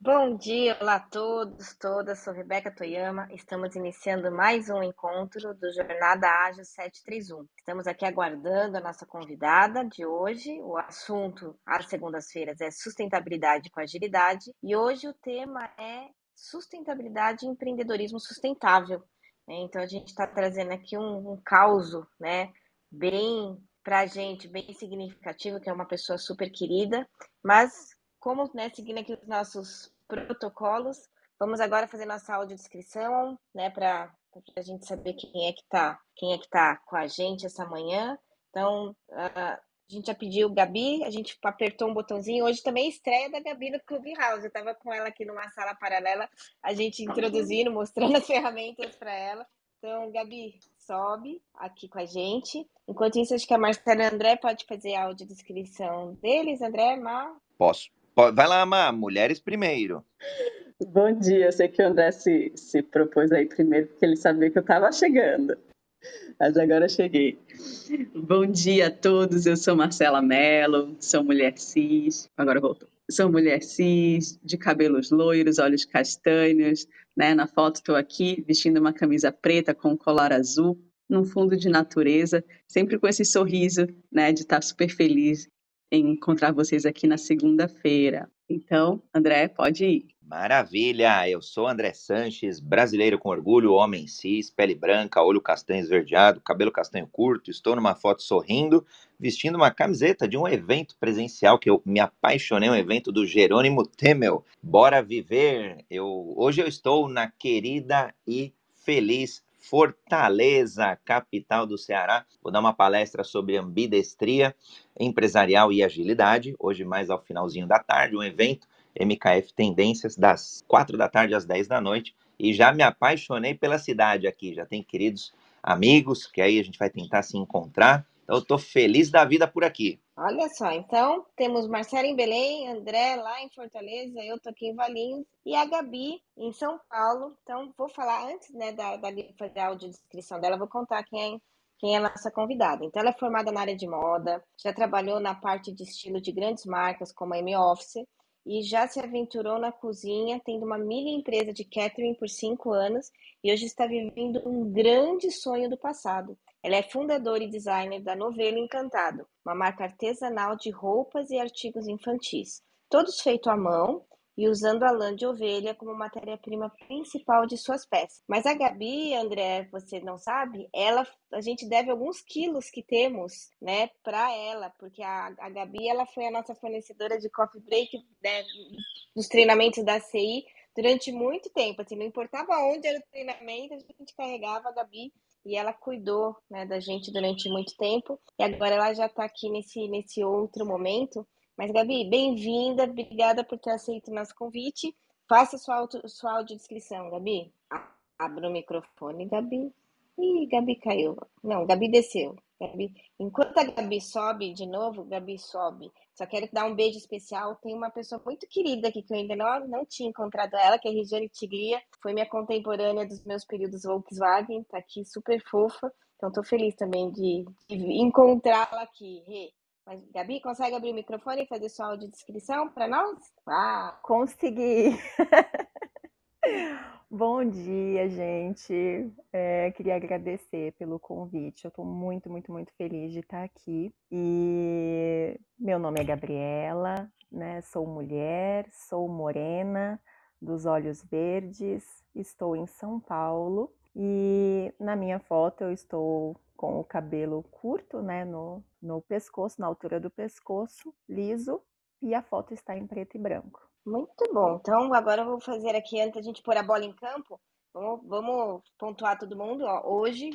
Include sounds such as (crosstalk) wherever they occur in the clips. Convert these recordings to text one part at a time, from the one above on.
Bom dia, olá a todos, todas. Sou Rebeca Toyama. Estamos iniciando mais um encontro do Jornada Ágil 731. Estamos aqui aguardando a nossa convidada de hoje. O assunto às segundas-feiras é sustentabilidade com agilidade e hoje o tema é sustentabilidade e empreendedorismo sustentável. Então a gente está trazendo aqui um, um caos, né, bem para a gente, bem significativo, que é uma pessoa super querida, mas como, né, seguindo aqui os nossos protocolos, vamos agora fazer nossa audiodescrição, né, para a gente saber quem é que está quem é que tá com a gente essa manhã. Então, a gente já pediu Gabi, a gente apertou um botãozinho. Hoje também é estreia da Gabi no Clubhouse. Eu estava com ela aqui numa sala paralela, a gente introduzindo, mostrando as ferramentas para ela. Então, Gabi, sobe aqui com a gente. Enquanto isso, acho que a Marcela e André pode fazer a audiodescrição deles. André, Mar? Posso. Vai lá, Má, mulheres primeiro. Bom dia, eu sei que o André se, se propôs aí primeiro, porque ele sabia que eu estava chegando. Mas agora cheguei. Bom dia a todos, eu sou Marcela Mello, sou mulher cis, agora voltou. Sou mulher cis, de cabelos loiros, olhos castanhos, né? Na foto estou aqui vestindo uma camisa preta com colar azul, num fundo de natureza, sempre com esse sorriso, né, de estar tá super feliz encontrar vocês aqui na segunda-feira. Então, André, pode ir. Maravilha! Eu sou André Sanches, brasileiro com orgulho, homem cis, pele branca, olho castanho esverdeado, cabelo castanho curto. Estou numa foto sorrindo, vestindo uma camiseta de um evento presencial que eu me apaixonei, um evento do Jerônimo Temel. Bora viver! Eu hoje eu estou na querida e feliz Fortaleza, capital do Ceará. Vou dar uma palestra sobre ambidestria empresarial e agilidade, hoje mais ao finalzinho da tarde, um evento MKF Tendências das 4 da tarde às 10 da noite. E já me apaixonei pela cidade aqui, já tem queridos amigos que aí a gente vai tentar se encontrar. Então, eu estou feliz da vida por aqui. Olha só, então temos Marcela em Belém, André lá em Fortaleza, eu tô aqui em Valinhos e a Gabi em São Paulo. Então, vou falar antes né, da, da fazer a audiodescrição dela, vou contar quem é, quem é a nossa convidada. Então, ela é formada na área de moda, já trabalhou na parte de estilo de grandes marcas como a M-Office e já se aventurou na cozinha, tendo uma mini empresa de catering por cinco anos e hoje está vivendo um grande sonho do passado ela é fundadora e designer da Novelo Encantado, uma marca artesanal de roupas e artigos infantis, todos feitos à mão e usando a lã de ovelha como matéria-prima principal de suas peças. Mas a Gabi, André, você não sabe, ela, a gente deve alguns quilos que temos, né, para ela, porque a, a Gabi, ela foi a nossa fornecedora de coffee break né, nos treinamentos da CI durante muito tempo, assim, não importava onde era o treinamento, a gente carregava a Gabi e ela cuidou né, da gente durante muito tempo e agora ela já está aqui nesse, nesse outro momento. Mas, Gabi, bem-vinda, obrigada por ter aceito o nosso convite. Faça sua, auto, sua audiodescrição, Gabi. Abra o microfone, Gabi. Ih, Gabi caiu. Não, Gabi desceu. Gabi. Enquanto a Gabi sobe de novo, Gabi sobe. Só quero dar um beijo especial. Tem uma pessoa muito querida aqui que eu ainda não, não tinha encontrado ela, que é a Regiane Tigria. Foi minha contemporânea dos meus períodos Volkswagen. Tá aqui super fofa. Então tô feliz também de, de encontrá-la aqui. Mas, Gabi, consegue abrir o microfone e fazer sua audiodescrição para nós? Ah, consegui! (laughs) Bom dia, gente. É, queria agradecer pelo convite. Eu estou muito, muito, muito feliz de estar aqui. E meu nome é Gabriela, né? Sou mulher, sou morena, dos olhos verdes. Estou em São Paulo e na minha foto eu estou com o cabelo curto, né? No, no pescoço, na altura do pescoço, liso, e a foto está em preto e branco. Muito bom. Então, agora eu vou fazer aqui, antes da gente pôr a bola em campo, vamos, vamos pontuar todo mundo. Ó, hoje,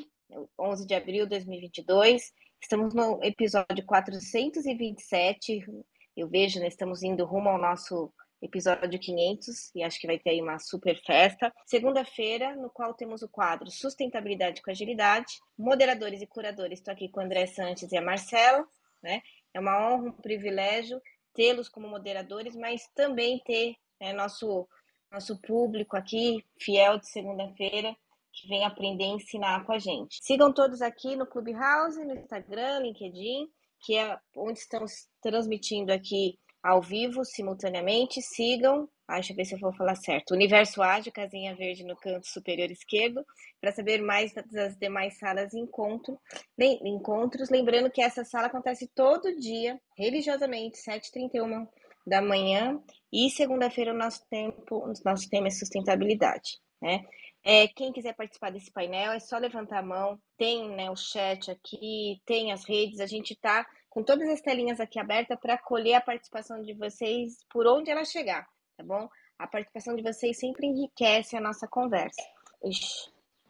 11 de abril de 2022, estamos no episódio 427. Eu vejo, né, estamos indo rumo ao nosso episódio 500 e acho que vai ter aí uma super festa. Segunda-feira, no qual temos o quadro Sustentabilidade com Agilidade. Moderadores e curadores, estou aqui com o André Santos e a Marcela, né? É uma honra, um privilégio tê-los como moderadores, mas também ter né, nosso, nosso público aqui, fiel de segunda-feira, que vem aprender e ensinar com a gente. Sigam todos aqui no Clubhouse, no Instagram, LinkedIn, que é onde estamos transmitindo aqui ao vivo, simultaneamente. Sigam, Ah, deixa eu ver se eu vou falar certo. Universo Ágil, casinha verde no canto superior esquerdo. Para saber mais das demais salas de encontro, encontros, lembrando que essa sala acontece todo dia, religiosamente, 7h31 da manhã. E segunda-feira o nosso tempo, o nosso tema é sustentabilidade. Né? É, quem quiser participar desse painel é só levantar a mão. Tem né, o chat aqui, tem as redes. A gente está com todas as telinhas aqui abertas para acolher a participação de vocês por onde ela chegar, tá bom? A participação de vocês sempre enriquece a nossa conversa.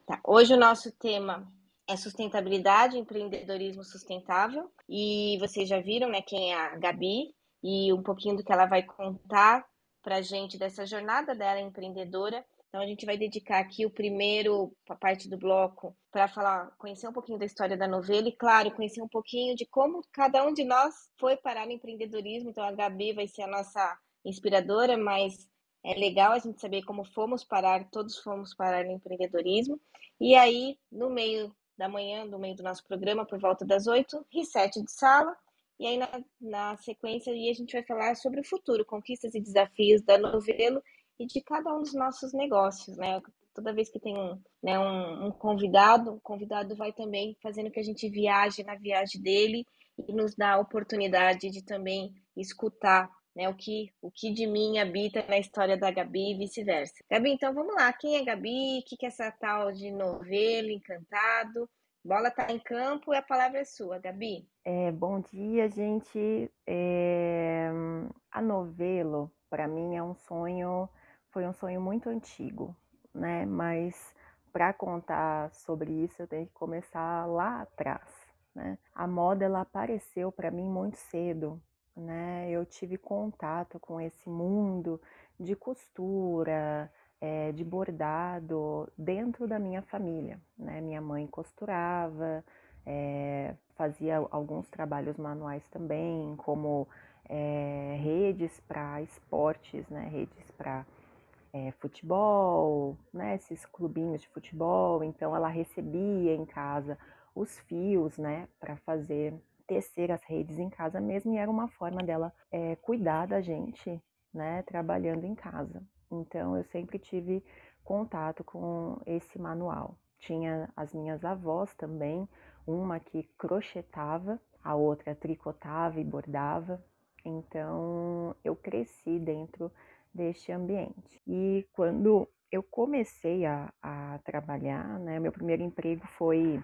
Tá. Hoje o nosso tema é sustentabilidade, empreendedorismo sustentável. E vocês já viram né, quem é a Gabi e um pouquinho do que ela vai contar para a gente dessa jornada dela empreendedora então a gente vai dedicar aqui o primeiro a parte do bloco para falar, conhecer um pouquinho da história da novela e claro, conhecer um pouquinho de como cada um de nós foi parar no empreendedorismo. Então a Gabi vai ser a nossa inspiradora, mas é legal a gente saber como fomos parar, todos fomos parar no empreendedorismo. E aí, no meio da manhã, no meio do nosso programa, por volta das oito, reset de sala. E aí, na, na sequência, aí a gente vai falar sobre o futuro, conquistas e desafios da novela e de cada um dos nossos negócios, né? Toda vez que tem um, né, um, um convidado, o convidado vai também fazendo que a gente viaje na viagem dele e nos dá a oportunidade de também escutar né, o, que, o que de mim habita na história da Gabi e vice-versa. Gabi, então vamos lá. Quem é Gabi? O que, que é essa tal de novela, encantado? Bola está em campo e a palavra é sua, Gabi. É, bom dia, gente. É, a novelo, para mim, é um sonho foi um sonho muito antigo, né? Mas para contar sobre isso, eu tenho que começar lá atrás, né? A moda ela apareceu para mim muito cedo, né? Eu tive contato com esse mundo de costura, é, de bordado dentro da minha família, né? Minha mãe costurava, é, fazia alguns trabalhos manuais também, como é, redes para esportes, né? Redes para é, futebol, né, esses clubinhos de futebol, então ela recebia em casa os fios, né, para fazer tecer as redes em casa mesmo e era uma forma dela é, cuidar da gente, né, trabalhando em casa. Então eu sempre tive contato com esse manual. Tinha as minhas avós também, uma que crochetava, a outra tricotava e bordava. Então eu cresci dentro deste ambiente. E quando eu comecei a, a trabalhar, né, meu primeiro emprego foi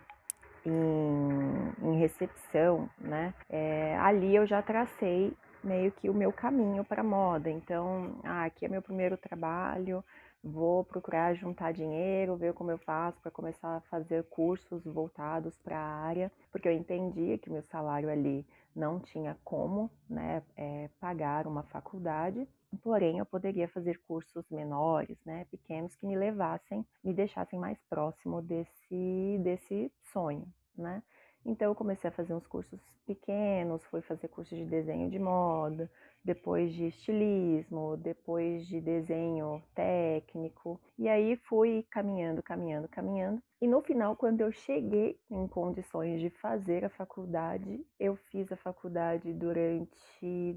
em, em recepção, né, é, ali eu já tracei meio que o meu caminho para moda. Então, ah, aqui é meu primeiro trabalho, vou procurar juntar dinheiro, ver como eu faço para começar a fazer cursos voltados para a área, porque eu entendia que meu salário ali não tinha como né, é, pagar uma faculdade, porém eu poderia fazer cursos menores, né, pequenos, que me levassem, me deixassem mais próximo desse, desse sonho, né. Então eu comecei a fazer uns cursos pequenos, fui fazer curso de desenho de moda, depois de estilismo, depois de desenho técnico, e aí fui caminhando, caminhando, caminhando. E no final, quando eu cheguei em condições de fazer a faculdade, eu fiz a faculdade durante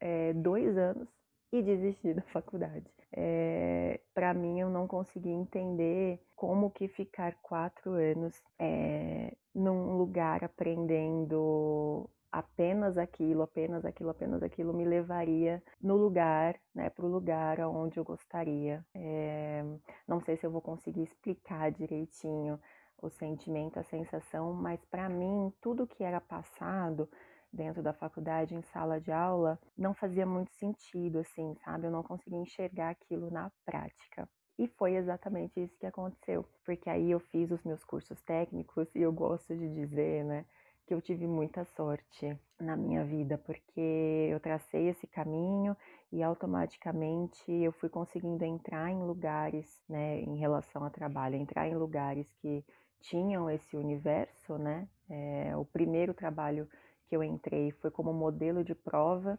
é, dois anos e desisti (laughs) da faculdade. É, para mim, eu não consegui entender como que ficar quatro anos é, num lugar aprendendo apenas aquilo, apenas aquilo, apenas aquilo me levaria no lugar, né, para o lugar onde eu gostaria. É, não sei se eu vou conseguir explicar direitinho o sentimento, a sensação, mas para mim tudo que era passado dentro da faculdade, em sala de aula, não fazia muito sentido, assim, sabe? Eu não conseguia enxergar aquilo na prática. E foi exatamente isso que aconteceu, porque aí eu fiz os meus cursos técnicos e eu gosto de dizer, né, que eu tive muita sorte na minha vida, porque eu tracei esse caminho e automaticamente eu fui conseguindo entrar em lugares, né, em relação ao trabalho, entrar em lugares que tinham esse universo, né? É, o primeiro trabalho que eu entrei foi como modelo de prova,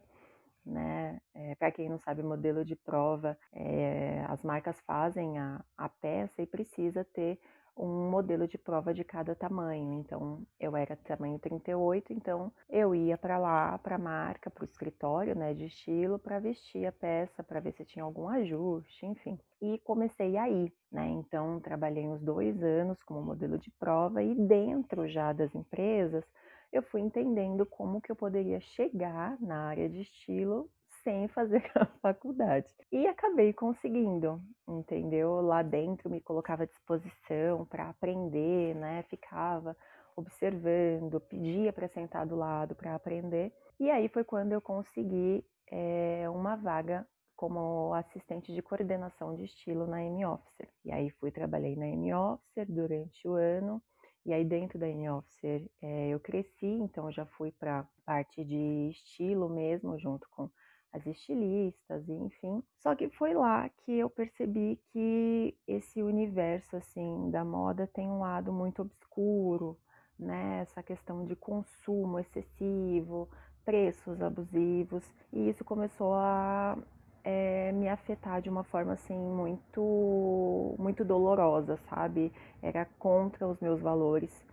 né? É, Para quem não sabe, modelo de prova, é, as marcas fazem a, a peça e precisa ter um modelo de prova de cada tamanho. Então, eu era tamanho 38, então eu ia para lá, para a marca, para o escritório, né, de estilo, para vestir a peça, para ver se tinha algum ajuste, enfim. E comecei aí, né? Então, trabalhei uns dois anos como modelo de prova e dentro já das empresas, eu fui entendendo como que eu poderia chegar na área de estilo sem fazer (laughs) a faculdade. E acabei conseguindo, entendeu? Lá dentro me colocava à disposição para aprender, né? Ficava observando, pedia para sentar do lado para aprender. E aí foi quando eu consegui é, uma vaga como assistente de coordenação de estilo na M-Officer. E aí fui trabalhei na M-Officer durante o ano. E aí dentro da M-Officer é, eu cresci, então já fui para parte de estilo mesmo, junto com as estilistas, enfim. Só que foi lá que eu percebi que esse universo assim da moda tem um lado muito obscuro, né? Essa questão de consumo excessivo, preços abusivos, e isso começou a é, me afetar de uma forma assim muito muito dolorosa, sabe? Era contra os meus valores.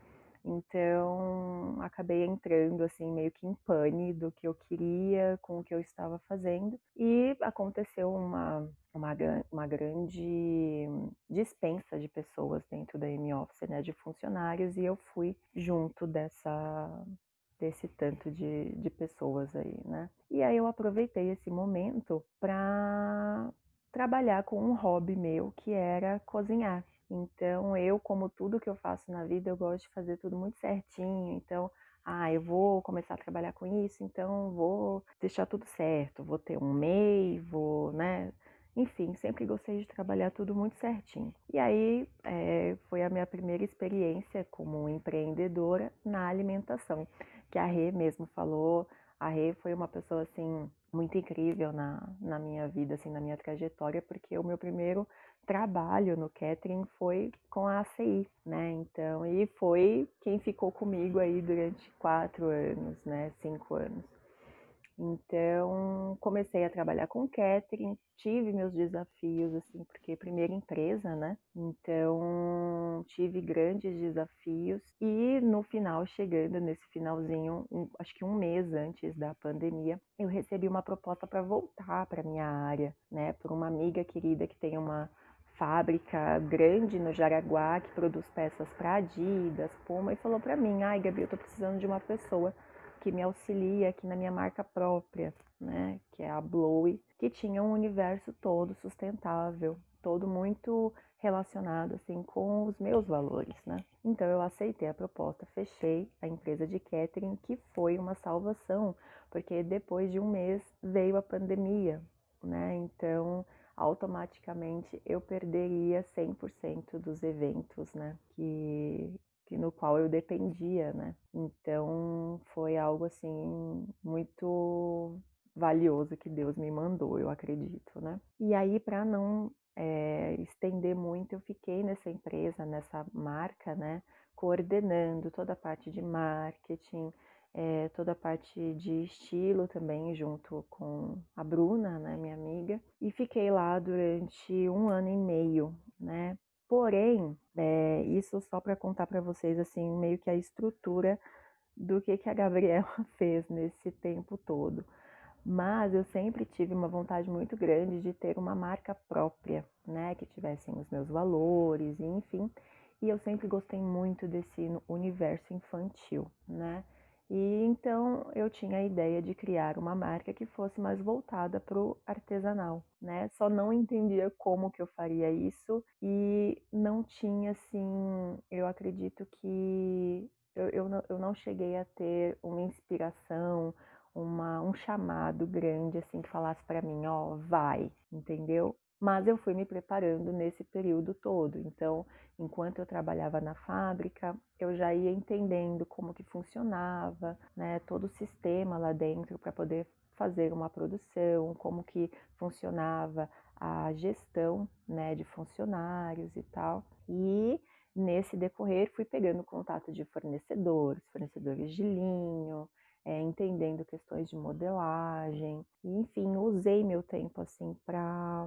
Então, acabei entrando assim meio que em pane do que eu queria com o que eu estava fazendo e aconteceu uma uma, uma grande dispensa de pessoas dentro da M-Office, né, de funcionários, e eu fui junto dessa desse tanto de, de pessoas aí, né? E aí eu aproveitei esse momento para trabalhar com um hobby meu que era cozinhar. Então, eu, como tudo que eu faço na vida, eu gosto de fazer tudo muito certinho. Então, ah, eu vou começar a trabalhar com isso, então vou deixar tudo certo, vou ter um MEI, vou, né? Enfim, sempre gostei de trabalhar tudo muito certinho. E aí é, foi a minha primeira experiência como empreendedora na alimentação, que a Rê mesmo falou. A Rê foi uma pessoa assim muito incrível na, na minha vida, assim, na minha trajetória, porque o meu primeiro trabalho no catering foi com a ACI, né? Então, e foi quem ficou comigo aí durante quatro anos, né? Cinco anos. Então, comecei a trabalhar com catering, tive meus desafios, assim, porque primeira empresa, né? Então, tive grandes desafios e no final, chegando nesse finalzinho, um, acho que um mês antes da pandemia, eu recebi uma proposta para voltar para minha área, né? Por uma amiga querida que tem uma fábrica grande no Jaraguá que produz peças para Adidas, Puma, e falou para mim: "Ai, Gabi, eu tô precisando de uma pessoa que me auxilia aqui na minha marca própria, né, que é a Blowy, que tinha um universo todo sustentável, todo muito relacionado assim com os meus valores, né? Então eu aceitei a proposta, fechei a empresa de catering, que foi uma salvação, porque depois de um mês veio a pandemia, né? Então automaticamente eu perderia 100% dos eventos, né? Que, que no qual eu dependia, né? Então foi algo assim muito valioso que Deus me mandou, eu acredito, né? E aí para não é, estender muito, eu fiquei nessa empresa, nessa marca, né? Coordenando toda a parte de marketing, é, toda a parte de estilo também, junto com a Bruna, né, minha amiga, e fiquei lá durante um ano e meio, né? Porém, é, isso só para contar para vocês, assim, meio que a estrutura do que, que a Gabriela (laughs) fez nesse tempo todo. Mas eu sempre tive uma vontade muito grande de ter uma marca própria, né? Que tivessem os meus valores, enfim. E eu sempre gostei muito desse universo infantil, né? E então eu tinha a ideia de criar uma marca que fosse mais voltada para o artesanal, né? Só não entendia como que eu faria isso e não tinha assim, eu acredito que eu, eu, não, eu não cheguei a ter uma inspiração, uma, um chamado grande assim que falasse para mim, ó, vai, entendeu? Mas eu fui me preparando nesse período todo. Então, enquanto eu trabalhava na fábrica, eu já ia entendendo como que funcionava, né, todo o sistema lá dentro para poder fazer uma produção, como que funcionava a gestão, né, de funcionários e tal. E nesse decorrer fui pegando contato de fornecedores, fornecedores de linho, é, entendendo questões de modelagem, e, enfim, usei meu tempo assim para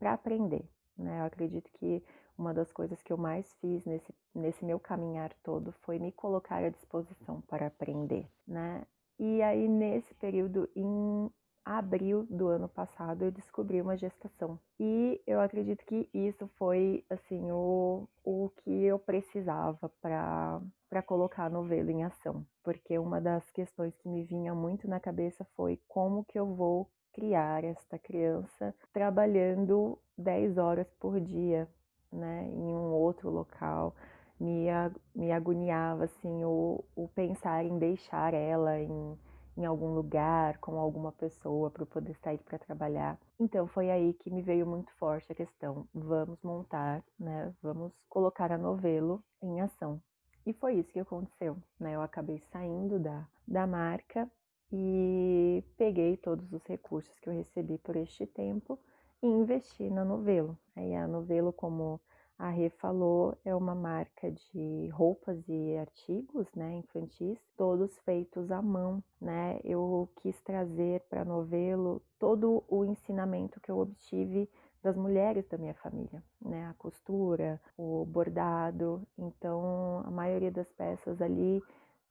aprender, Né? Eu acredito que uma das coisas que eu mais fiz nesse, nesse meu caminhar todo foi me colocar à disposição para aprender, né? E aí, nesse período, em abril do ano passado, eu descobri uma gestação. E eu acredito que isso foi, assim, o, o que eu precisava para para colocar a novela em ação, porque uma das questões que me vinha muito na cabeça foi como que eu vou criar esta criança trabalhando 10 horas por dia, né, em um outro local. Me, me agoniava, assim, o, o pensar em deixar ela em em algum lugar com alguma pessoa para poder sair para trabalhar. Então foi aí que me veio muito forte a questão: vamos montar, né? Vamos colocar a novelo em ação. E foi isso que aconteceu, né? Eu acabei saindo da, da marca e peguei todos os recursos que eu recebi por este tempo e investi na novelo. Aí a novelo como a Rê falou, é uma marca de roupas e artigos, né, infantis, todos feitos à mão, né? Eu quis trazer para novelo todo o ensinamento que eu obtive das mulheres da minha família, né? A costura, o bordado. Então, a maioria das peças ali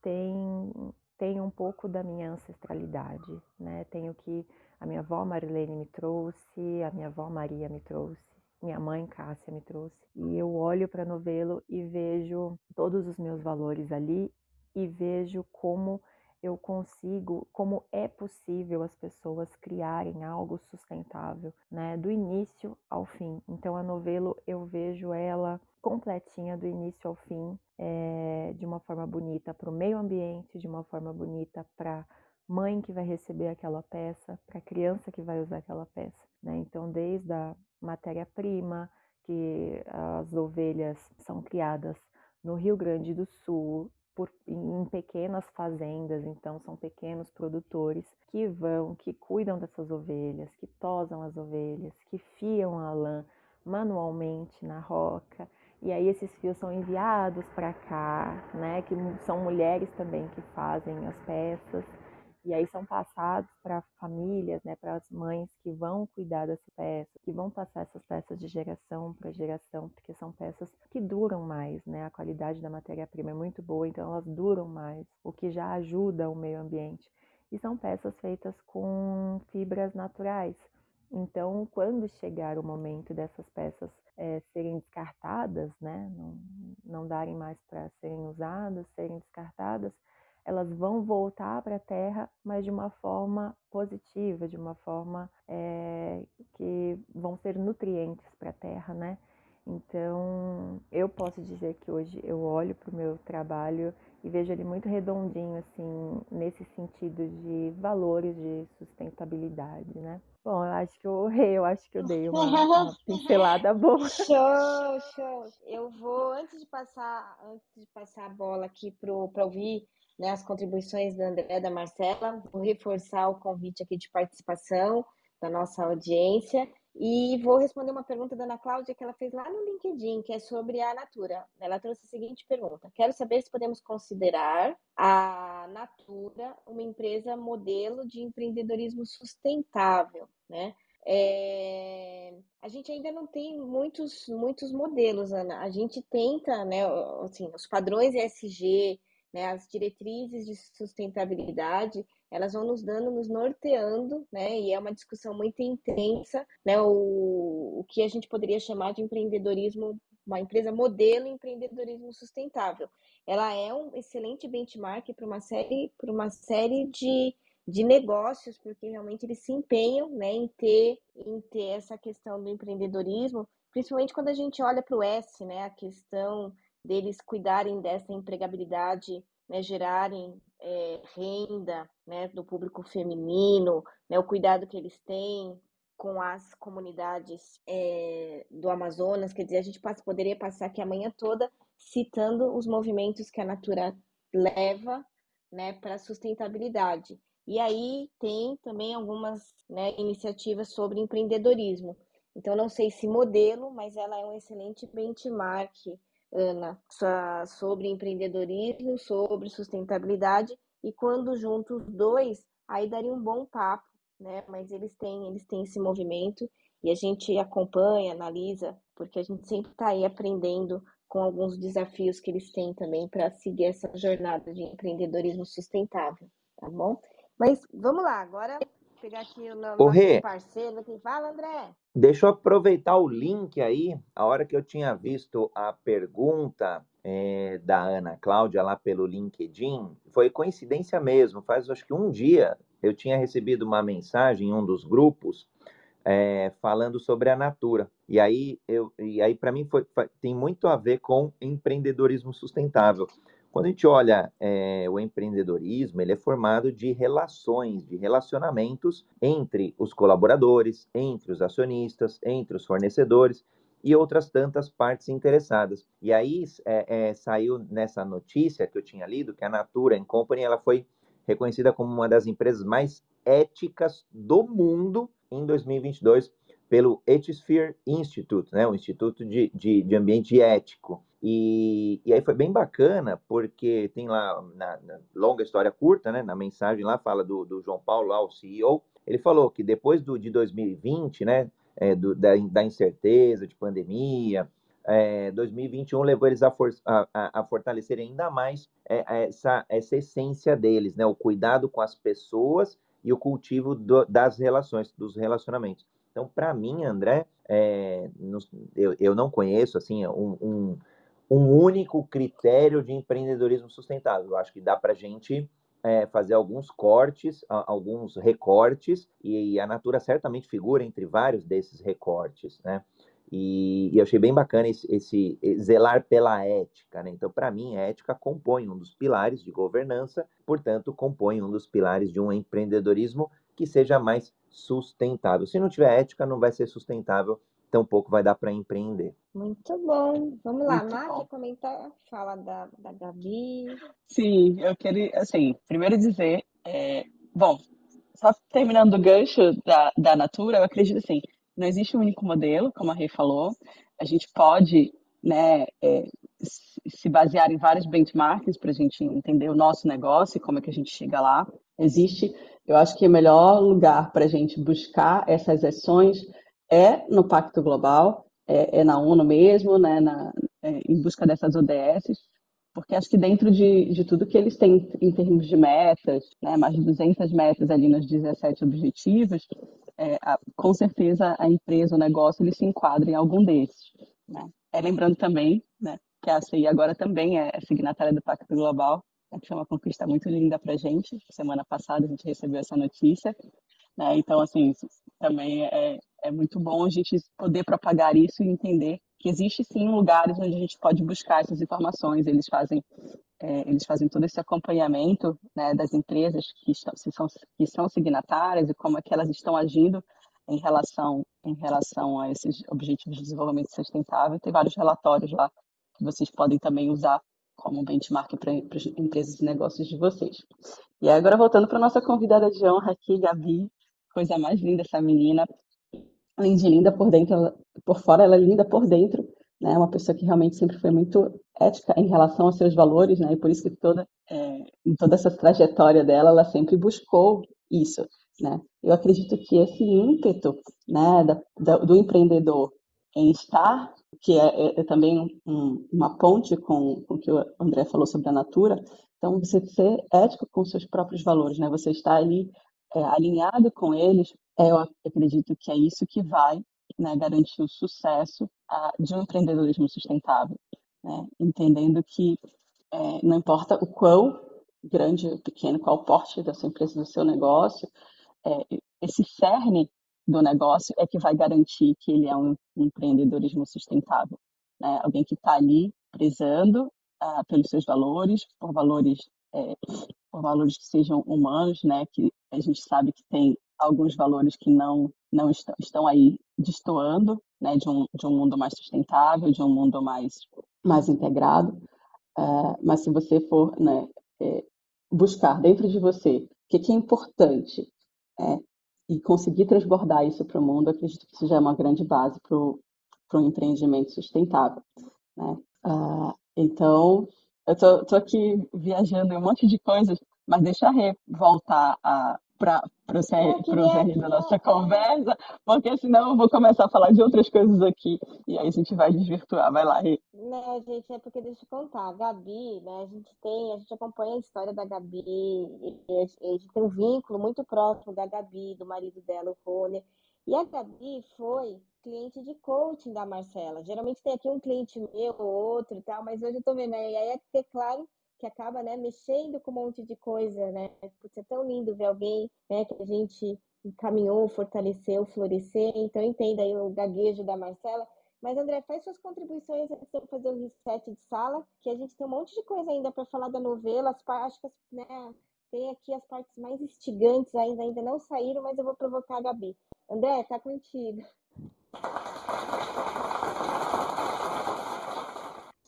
tem tem um pouco da minha ancestralidade, né? Tem o que a minha avó Marilene me trouxe, a minha avó Maria me trouxe minha mãe Cássia me trouxe. E eu olho para novelo e vejo todos os meus valores ali e vejo como eu consigo, como é possível as pessoas criarem algo sustentável, né, do início ao fim. Então a novelo eu vejo ela completinha do início ao fim, é, de uma forma bonita para o meio ambiente, de uma forma bonita para mãe que vai receber aquela peça, para criança que vai usar aquela peça. Né? Então, desde a matéria-prima, que as ovelhas são criadas no Rio Grande do Sul, por, em pequenas fazendas, então são pequenos produtores que vão, que cuidam dessas ovelhas, que tosam as ovelhas, que fiam a lã manualmente na roca. E aí esses fios são enviados para cá, né? Que são mulheres também que fazem as peças. E aí são passados para famílias, né, para as mães que vão cuidar dessa peça, que vão passar essas peças de geração para geração, porque são peças que duram mais, né? A qualidade da matéria-prima é muito boa, então elas duram mais, o que já ajuda o meio ambiente. E são peças feitas com fibras naturais. Então, quando chegar o momento dessas peças é, serem descartadas, né, não, não darem mais para serem usadas, serem descartadas, elas vão voltar para a Terra, mas de uma forma positiva, de uma forma é, que vão ser nutrientes para a Terra, né? Então, eu posso dizer que hoje eu olho para o meu trabalho e vejo ele muito redondinho, assim, nesse sentido de valores de sustentabilidade, né? Bom, eu acho que eu eu acho que eu dei uma, uma pincelada boa. (laughs) Show, show. Eu vou, antes de passar, antes de passar a bola aqui para ouvir né, as contribuições da André da Marcela. Vou reforçar o convite aqui de participação da nossa audiência e vou responder uma pergunta da Ana Cláudia que ela fez lá no LinkedIn, que é sobre a Natura. Ela trouxe a seguinte pergunta: Quero saber se podemos considerar a Natura uma empresa modelo de empreendedorismo sustentável, né? É, a gente ainda não tem muitos, muitos modelos, Ana. A gente tenta, né, assim, os padrões ESG, né, as diretrizes de sustentabilidade, elas vão nos dando, nos norteando, né, e é uma discussão muito intensa, né, o, o que a gente poderia chamar de empreendedorismo, uma empresa modelo empreendedorismo sustentável. Ela é um excelente benchmark para uma série, para uma série de, de negócios, porque realmente eles se empenham, né, em ter, em ter essa questão do empreendedorismo, principalmente quando a gente olha para o S, né, a questão deles cuidarem dessa empregabilidade, né, gerarem é, renda né, do público feminino, né, o cuidado que eles têm com as comunidades é, do Amazonas, quer dizer, a gente passa, poderia passar aqui a manhã toda citando os movimentos que a Natura leva né, para a sustentabilidade. E aí tem também algumas né, iniciativas sobre empreendedorismo. Então, não sei se modelo, mas ela é um excelente benchmark Ana, sobre empreendedorismo, sobre sustentabilidade, e quando juntos os dois, aí daria um bom papo, né? Mas eles têm, eles têm esse movimento e a gente acompanha, analisa, porque a gente sempre está aí aprendendo com alguns desafios que eles têm também para seguir essa jornada de empreendedorismo sustentável, tá bom? Mas vamos lá, agora pegar aqui o nosso Rê, parceiro. Quem fala, André? Deixa eu aproveitar o link aí. A hora que eu tinha visto a pergunta é, da Ana Cláudia lá pelo LinkedIn, foi coincidência mesmo. Faz acho que um dia eu tinha recebido uma mensagem em um dos grupos é, falando sobre a Natura. E aí, aí para mim, foi, tem muito a ver com empreendedorismo sustentável. Quando a gente olha é, o empreendedorismo, ele é formado de relações, de relacionamentos entre os colaboradores, entre os acionistas, entre os fornecedores e outras tantas partes interessadas. E aí é, é, saiu nessa notícia que eu tinha lido que a Natura Company ela foi reconhecida como uma das empresas mais éticas do mundo em 2022 pelo Ethisphere Institute, né, o Instituto de, de, de Ambiente Ético. E, e, aí foi bem bacana, porque tem lá, na, na, longa história curta, né, na mensagem lá, fala do, do João Paulo, lá, o CEO, ele falou que depois do, de 2020, né, é, do, da, da, incerteza, de pandemia, é, 2021 levou eles a, for, a, a, fortalecer ainda mais é, essa, essa essência deles, né, o cuidado com as pessoas e o cultivo do, das relações, dos relacionamentos. Então, para mim, André, é, eu, eu não conheço assim um, um, um, único critério de empreendedorismo sustentável. Eu acho que dá para a gente é, fazer alguns cortes, alguns recortes, e a Natura certamente figura entre vários desses recortes, né? E, e eu achei bem bacana esse, esse zelar pela ética, né? Então, para mim, a ética compõe um dos pilares de governança, portanto, compõe um dos pilares de um empreendedorismo que seja mais sustentável. Se não tiver ética, não vai ser sustentável, tampouco vai dar para empreender. Muito bom. Vamos lá, Mar, comentar, fala da, da Gabi. Sim, eu queria, assim, primeiro dizer, é, bom, só terminando o gancho da, da Natura, eu acredito assim, não existe um único modelo, como a Rei falou, a gente pode né, é, se basear em vários benchmarks para a gente entender o nosso negócio e como é que a gente chega lá. Existe eu acho que o melhor lugar para a gente buscar essas ações é no Pacto Global, é, é na ONU mesmo, né, na, é, em busca dessas ODS, porque acho que dentro de, de tudo que eles têm em termos de metas, né, mais de 200 metas ali nos 17 objetivos, é, a, com certeza a empresa, o negócio, ele se enquadra em algum desses. Né? É, lembrando também né, que a CI agora também é signatária do Pacto Global, que foi uma conquista muito linda para a gente. Semana passada a gente recebeu essa notícia. Né? Então, assim, também é, é muito bom a gente poder propagar isso e entender que existe sim lugares onde a gente pode buscar essas informações. Eles fazem é, eles fazem todo esse acompanhamento né, das empresas que, estão, que, são, que são signatárias e como é que elas estão agindo em relação em relação a esses objetivos de desenvolvimento sustentável. Tem vários relatórios lá que vocês podem também usar como benchmark para as empresas e negócios de vocês. E agora voltando para nossa convidada de honra aqui, Gabi, coisa mais linda essa menina, além de linda por dentro, por fora ela é linda por dentro, né? Uma pessoa que realmente sempre foi muito ética em relação aos seus valores, né? E por isso que toda é, em toda essa trajetória dela, ela sempre buscou isso, né? Eu acredito que esse ímpeto, né, da, da, do empreendedor em estar que é, é, é também um, uma ponte com, com o que o André falou sobre a natura. Então, você ser ético com seus próprios valores, né? Você está ali é, alinhado com eles, é, eu acredito que é isso que vai né, garantir o sucesso a, de um empreendedorismo sustentável, né? entendendo que é, não importa o quão grande ou pequeno, qual o porte da sua empresa, do seu negócio, é, esse cerne do negócio é que vai garantir que ele é um empreendedorismo sustentável. Né? Alguém que está ali prezando ah, pelos seus valores, por valores, é, por valores que sejam humanos, né? Que a gente sabe que tem alguns valores que não não estão, estão aí destoando, né? De um de um mundo mais sustentável, de um mundo mais mais integrado. É, mas se você for, né? É, buscar dentro de você o que, que é importante é, e conseguir transbordar isso para o mundo, acredito que isso já é uma grande base para um empreendimento sustentável. Né? Uh, então, eu tô, tô, aqui viajando em um monte de coisas, mas deixa eu voltar a, para o CR da nossa conversa, porque senão eu vou começar a falar de outras coisas aqui e aí a gente vai desvirtuar. Vai lá, Rê. Não, gente, é porque deixa eu contar. A Gabi, né, a gente tem, a gente acompanha a história da Gabi, a gente tem um vínculo muito próximo da Gabi, do marido dela, o Rony. E a Gabi foi cliente de coaching da Marcela. Geralmente tem aqui um cliente meu ou outro e tal, mas hoje eu tô vendo. Né, e aí é porque, claro, que acaba, né, mexendo com um monte de coisa, né? Putz, é tão lindo ver alguém, né, que a gente encaminhou, fortaleceu, florescer. Então, entenda aí o gaguejo da Marcela. Mas, André, faz suas contribuições antes de fazer o reset de sala, que a gente tem um monte de coisa ainda para falar da novela. As, que né, tem aqui as partes mais instigantes ainda, ainda não saíram, mas eu vou provocar a Gabi. André, tá contigo.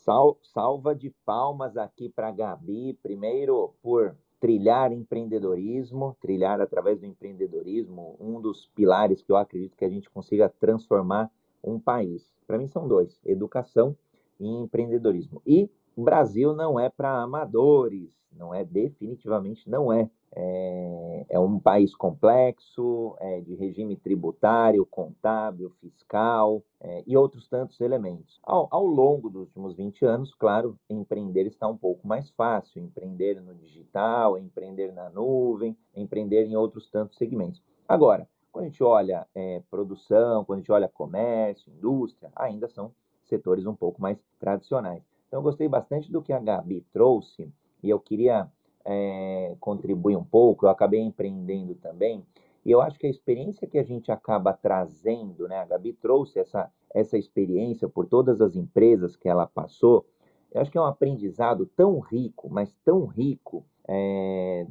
Sal, salva de palmas aqui para Gabi, primeiro por trilhar empreendedorismo, trilhar através do empreendedorismo, um dos pilares que eu acredito que a gente consiga transformar um país. Para mim são dois: educação e empreendedorismo. E o Brasil não é para amadores, não é, definitivamente não é. É, é um país complexo, é, de regime tributário, contábil, fiscal é, e outros tantos elementos. Ao, ao, longo dos últimos 20 anos, claro, empreender está um pouco mais fácil, empreender no digital, empreender na nuvem, empreender em outros tantos segmentos. Agora, quando a gente olha é, produção, quando a gente olha comércio, indústria, ainda são setores um pouco mais tradicionais. Então, eu gostei bastante do que a Gabi trouxe e eu queria é, contribuir um pouco. Eu acabei empreendendo também e eu acho que a experiência que a gente acaba trazendo, né? A Gabi trouxe essa, essa experiência por todas as empresas que ela passou. Eu acho que é um aprendizado tão rico, mas tão rico, é,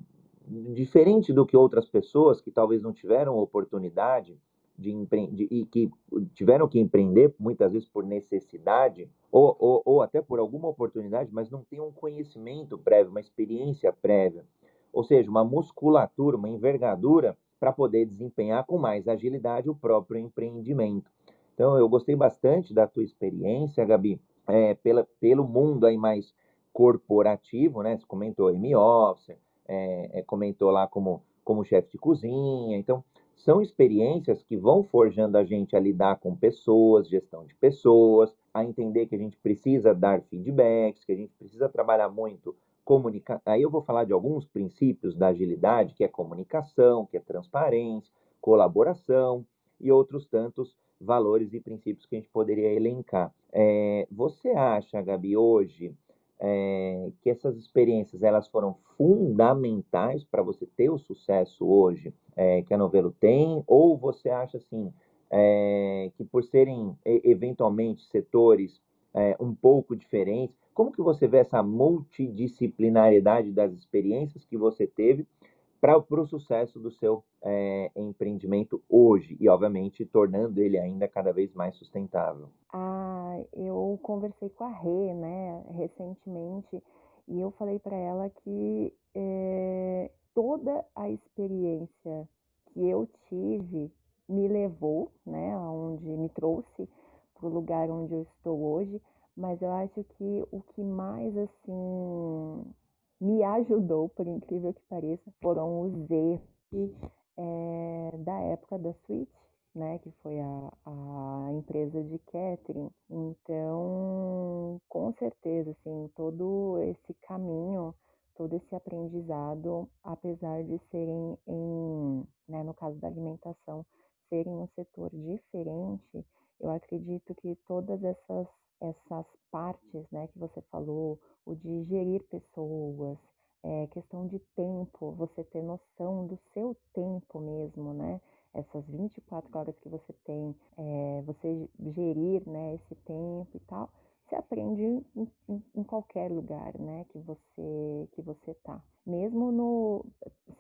diferente do que outras pessoas que talvez não tiveram oportunidade de empreender e que tiveram que empreender muitas vezes por necessidade ou, ou, ou até por alguma oportunidade, mas não tem um conhecimento prévio, uma experiência prévia, ou seja, uma musculatura, uma envergadura para poder desempenhar com mais agilidade o próprio empreendimento. Então, eu gostei bastante da tua experiência, Gabi, é, pela, pelo mundo aí mais corporativo, né? Você comentou M-Officer, é, é, comentou lá como, como chefe de cozinha. Então, são experiências que vão forjando a gente a lidar com pessoas, gestão de pessoas, a entender que a gente precisa dar feedbacks, que a gente precisa trabalhar muito comunicar. Aí eu vou falar de alguns princípios da agilidade, que é comunicação, que é transparência, colaboração e outros tantos valores e princípios que a gente poderia elencar. É, você acha, Gabi, hoje é, que essas experiências elas foram fundamentais para você ter o sucesso hoje é, que a novela tem? Ou você acha assim é, que por serem eventualmente setores é, um pouco diferentes, como que você vê essa multidisciplinaridade das experiências que você teve para o sucesso do seu é, empreendimento hoje e, obviamente, tornando ele ainda cada vez mais sustentável? Ah, eu conversei com a Rê, né, recentemente, e eu falei para ela que é, toda a experiência que eu tive me levou, né, aonde me trouxe para o lugar onde eu estou hoje, mas eu acho que o que mais assim me ajudou, por incrível que pareça, foram os erros é, da época da Switch, né, que foi a, a empresa de catering. Então, com certeza, assim, todo esse caminho, todo esse aprendizado, apesar de serem em, né, no caso da alimentação, serem um setor diferente, eu acredito que todas essas essas partes, né, que você falou, o de gerir pessoas, é, questão de tempo, você ter noção do seu tempo mesmo, né? Essas 24 horas que você tem, é, você gerir, né, esse tempo e tal, você aprende em, em, em, qualquer lugar, né, que você que você tá. Mesmo no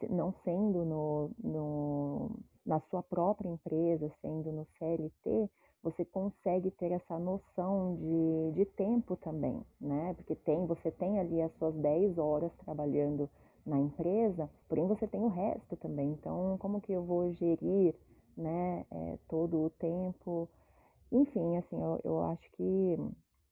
não sendo no, no na sua própria empresa, sendo no CLT, você consegue ter essa noção de, de tempo também, né? Porque tem, você tem ali as suas 10 horas trabalhando na empresa, porém você tem o resto também. Então, como que eu vou gerir, né, é, todo o tempo? Enfim, assim, eu, eu acho que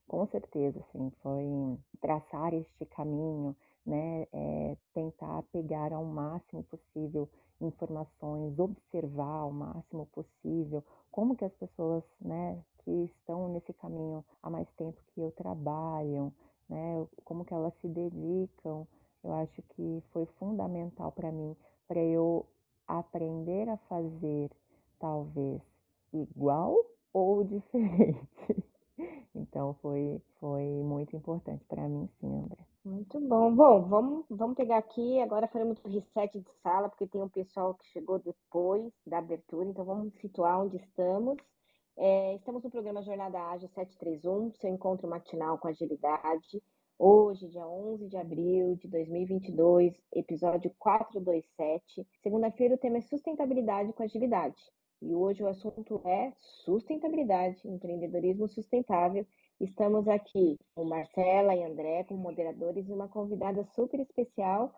com certeza, assim, foi traçar este caminho, né, é, tentar pegar ao máximo possível informações, observar ao máximo possível como que as pessoas, né, que estão nesse caminho há mais tempo que eu trabalham, né, como que elas se dedicam, eu acho que foi fundamental para mim, para eu aprender a fazer talvez igual ou (laughs) diferente. Então foi, foi muito importante para mim, sim, André. Muito bom. Bom, vamos, vamos pegar aqui. Agora faremos o reset de sala, porque tem um pessoal que chegou depois da abertura, então vamos situar onde estamos. É, estamos no programa Jornada Ágil 731, seu encontro matinal com agilidade. Hoje, dia 11 de abril de 2022, episódio 427. Segunda-feira, o tema é sustentabilidade com agilidade. E hoje o assunto é sustentabilidade, empreendedorismo sustentável. Estamos aqui com Marcela e André como moderadores e uma convidada super especial,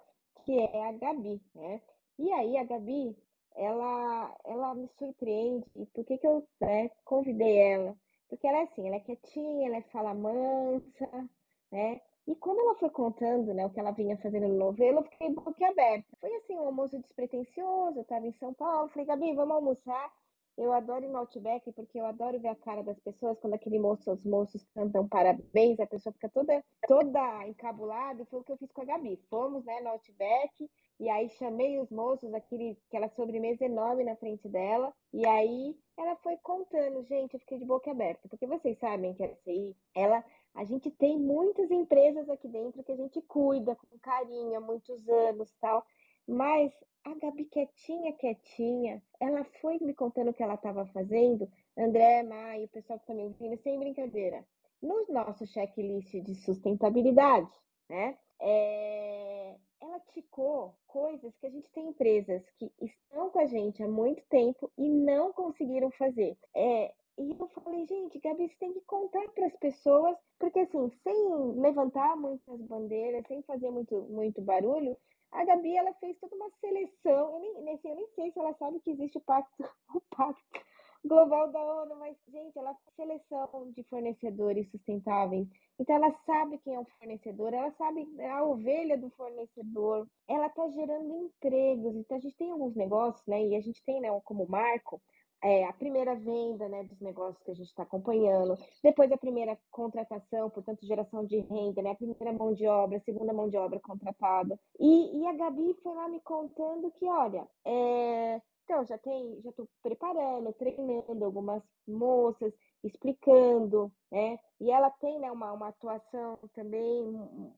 que é a Gabi, né? E aí, a Gabi, ela, ela me surpreende. E por que, que eu né, convidei ela? Porque ela é assim, ela é quietinha, ela é fala mansa, né? E quando ela foi contando né, o que ela vinha fazendo no novelo, eu fiquei boquiaberta. Foi assim, um almoço despretensioso, eu estava em São Paulo, falei, Gabi, vamos almoçar? Eu adoro ir no Outback porque eu adoro ver a cara das pessoas quando aquele moço, os moços cantam parabéns, a pessoa fica toda, toda encabulada. Foi o que eu fiz com a Gabi. Fomos né, no Outback e aí chamei os moços, aquele, aquela sobremesa enorme na frente dela. E aí ela foi contando, gente, eu fiquei de boca aberta, porque vocês sabem que a CI, ela a gente tem muitas empresas aqui dentro que a gente cuida com carinho há muitos anos tal, mas a Gabi quietinha, quietinha, ela foi me contando o que ela estava fazendo, André, Maio, o pessoal que está me ouvindo, sem brincadeira, no nosso checklist de sustentabilidade, né? É... Ela ticou coisas que a gente tem empresas que estão com a gente há muito tempo e não conseguiram fazer. É, e eu falei, gente, Gabi, você tem que contar para as pessoas, porque assim, sem levantar muitas bandeiras, sem fazer muito, muito barulho, a Gabi ela fez toda uma seleção. Eu nem, nem, eu nem sei se ela sabe que existe o pacto, (laughs) o pacto global da ONU, mas, gente, ela fez seleção de fornecedores sustentáveis. Então, ela sabe quem é o fornecedor, ela sabe a ovelha do fornecedor, ela está gerando empregos. Então, a gente tem alguns negócios, né? E a gente tem, né, como marco, é, a primeira venda né, dos negócios que a gente está acompanhando, depois a primeira contratação, portanto, geração de renda, né, a primeira mão de obra, a segunda mão de obra contratada. E, e a Gabi foi lá me contando que, olha, é, então já tem, já estou preparando, treinando algumas moças, explicando, né? E ela tem né, uma, uma atuação também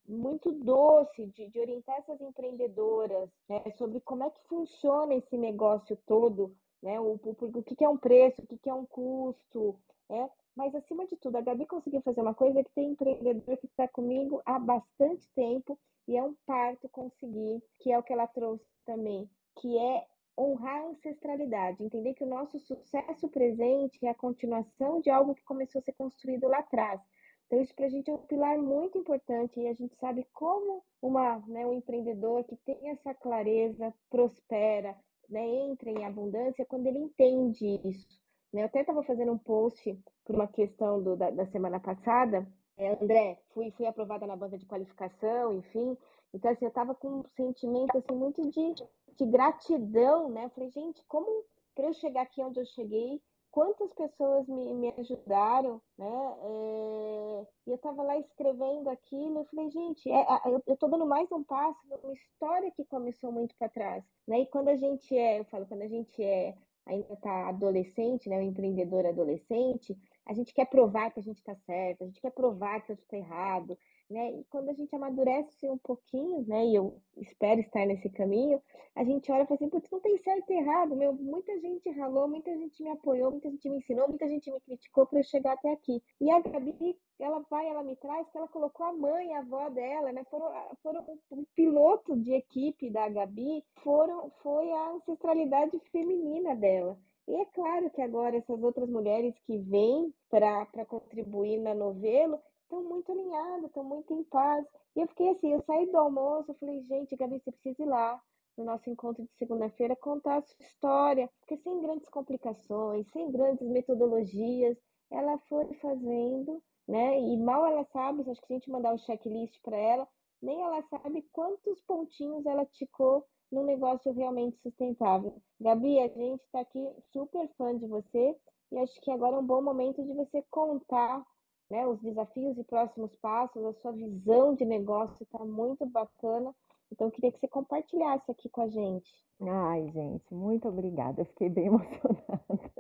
muito doce de, de orientar essas empreendedoras né, sobre como é que funciona esse negócio todo né? O, o, o que, que é um preço, o que, que é um custo, né? Mas, acima de tudo, a Gabi conseguiu fazer uma coisa que tem empreendedor que está comigo há bastante tempo e é um parto conseguir, que é o que ela trouxe também, que é honrar a ancestralidade, entender que o nosso sucesso presente é a continuação de algo que começou a ser construído lá atrás. Então, isso para a gente é um pilar muito importante e a gente sabe como uma, né, um empreendedor que tem essa clareza prospera, né, entra em abundância quando ele entende isso. Né? Eu até estava fazendo um post por uma questão do, da, da semana passada. É, André, fui, fui aprovada na banca de qualificação, enfim. Então, assim, eu estava com um sentimento assim, muito de, de gratidão, né? Eu falei, gente, como para eu chegar aqui onde eu cheguei, quantas pessoas me, me ajudaram, né? É, e eu estava lá escrevendo aquilo, eu falei, gente, é, eu, estou dando mais um passo numa história que começou muito para trás, né? E quando a gente é, eu falo, quando a gente é ainda está adolescente, né, empreendedor adolescente, a gente quer provar que a gente está certo, a gente quer provar que eu estou errado, né? E quando a gente amadurece um pouquinho, né? E eu espero estar nesse caminho, a gente olha e fala assim, putz, não tem certo e errado, meu, muita gente ralou, muita gente me apoiou, muita gente me ensinou, muita gente me criticou para eu chegar até aqui. E a Gabi, ela vai, ela me traz que ela colocou a mãe, a avó dela, né? Foram, foram um piloto de equipe da Gabi, foram, foi a ancestralidade feminina dela. E é claro que agora essas outras mulheres que vêm para contribuir na novelo, estão muito alinhados, estão muito em paz. E eu fiquei assim, eu saí do almoço, eu falei, gente, Gabi, você precisa ir lá no nosso encontro de segunda-feira contar a sua história, porque sem grandes complicações, sem grandes metodologias, ela foi fazendo, né? E mal ela sabe, acho que a gente mandar o um checklist para ela, nem ela sabe quantos pontinhos ela ticou num negócio realmente sustentável. Gabi, a gente está aqui super fã de você e acho que agora é um bom momento de você contar né, os desafios e próximos passos, a sua visão de negócio está muito bacana. Então, eu queria que você compartilhasse aqui com a gente. Ai, gente, muito obrigada. Eu fiquei bem (laughs) emocionada.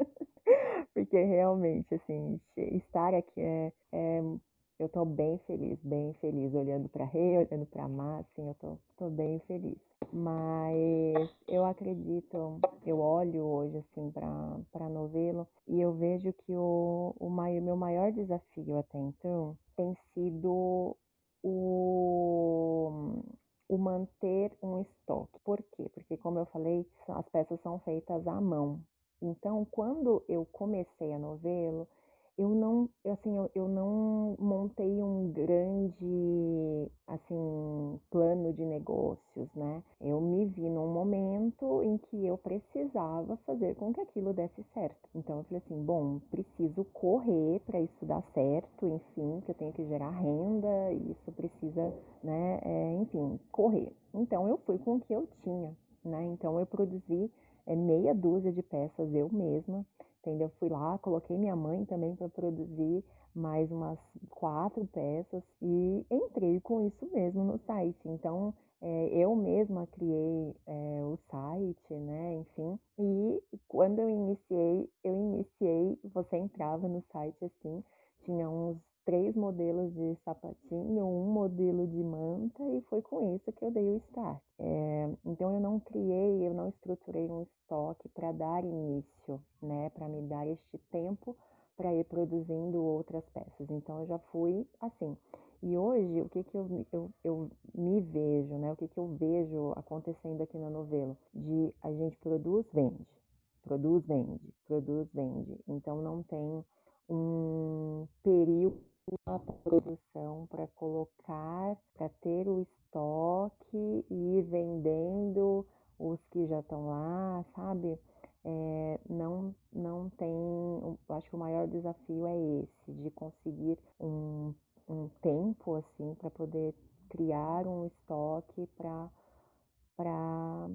Porque realmente, assim, estar aqui é, é eu tô bem feliz, bem feliz, olhando para Rei, olhando para Má, assim, eu tô, tô bem feliz. Mas eu acredito, eu olho hoje, assim, para novelo e eu vejo que o, o meu maior desafio até então tem sido o, o manter um estoque. Por quê? Porque, como eu falei, as peças são feitas à mão. Então, quando eu comecei a novelo, eu não, assim, eu, eu não montei um grande, assim, plano de negócios, né? Eu me vi num momento em que eu precisava fazer com que aquilo desse certo. Então eu falei assim, bom, preciso correr para isso dar certo, enfim, que eu tenho que gerar renda, isso precisa, né, é, enfim, correr. Então eu fui com o que eu tinha, né? Então eu produzi é, meia dúzia de peças eu mesma entendeu? Fui lá, coloquei minha mãe também para produzir mais umas quatro peças e entrei com isso mesmo no site. Então, é, eu mesma criei é, o site, né? Enfim, e quando eu iniciei, eu iniciei, você entrava no site assim, tinha uns três modelos de sapatinho, um modelo de manta e foi com isso que eu dei o start. É, então eu não criei, eu não estruturei um estoque para dar início, né, para me dar este tempo para ir produzindo outras peças. Então eu já fui assim. E hoje o que que eu, eu, eu me vejo, né, o que que eu vejo acontecendo aqui na novela? De a gente produz, vende, produz, vende, produz, vende. Então não tem um período uma produção para colocar, para ter o estoque e ir vendendo os que já estão lá, sabe? É, não, não tem. Acho que o maior desafio é esse, de conseguir um, um tempo assim para poder criar um estoque para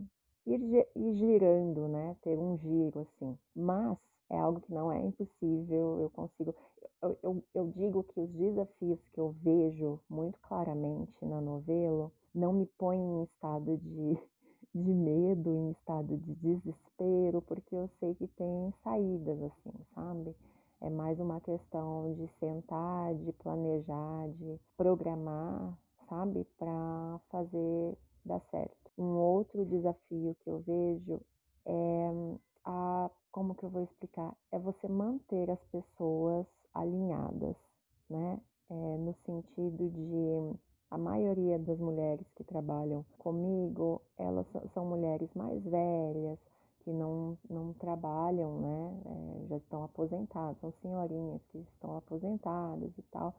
ir, ir girando, né? Ter um giro assim. Mas é algo que não é impossível, eu consigo. Eu, eu, eu, digo que os desafios que eu vejo muito claramente na novela não me põem em estado de, (laughs) de medo, em estado de desespero, porque eu sei que tem saídas, assim, sabe? É mais uma questão de sentar, de planejar, de programar, sabe? Para fazer dar certo. Um outro desafio que eu vejo é a como que eu vou explicar? É você manter as pessoas alinhadas, né? É, no sentido de a maioria das mulheres que trabalham comigo, elas são mulheres mais velhas, que não, não trabalham, né? É, já estão aposentadas, são senhorinhas que estão aposentadas e tal.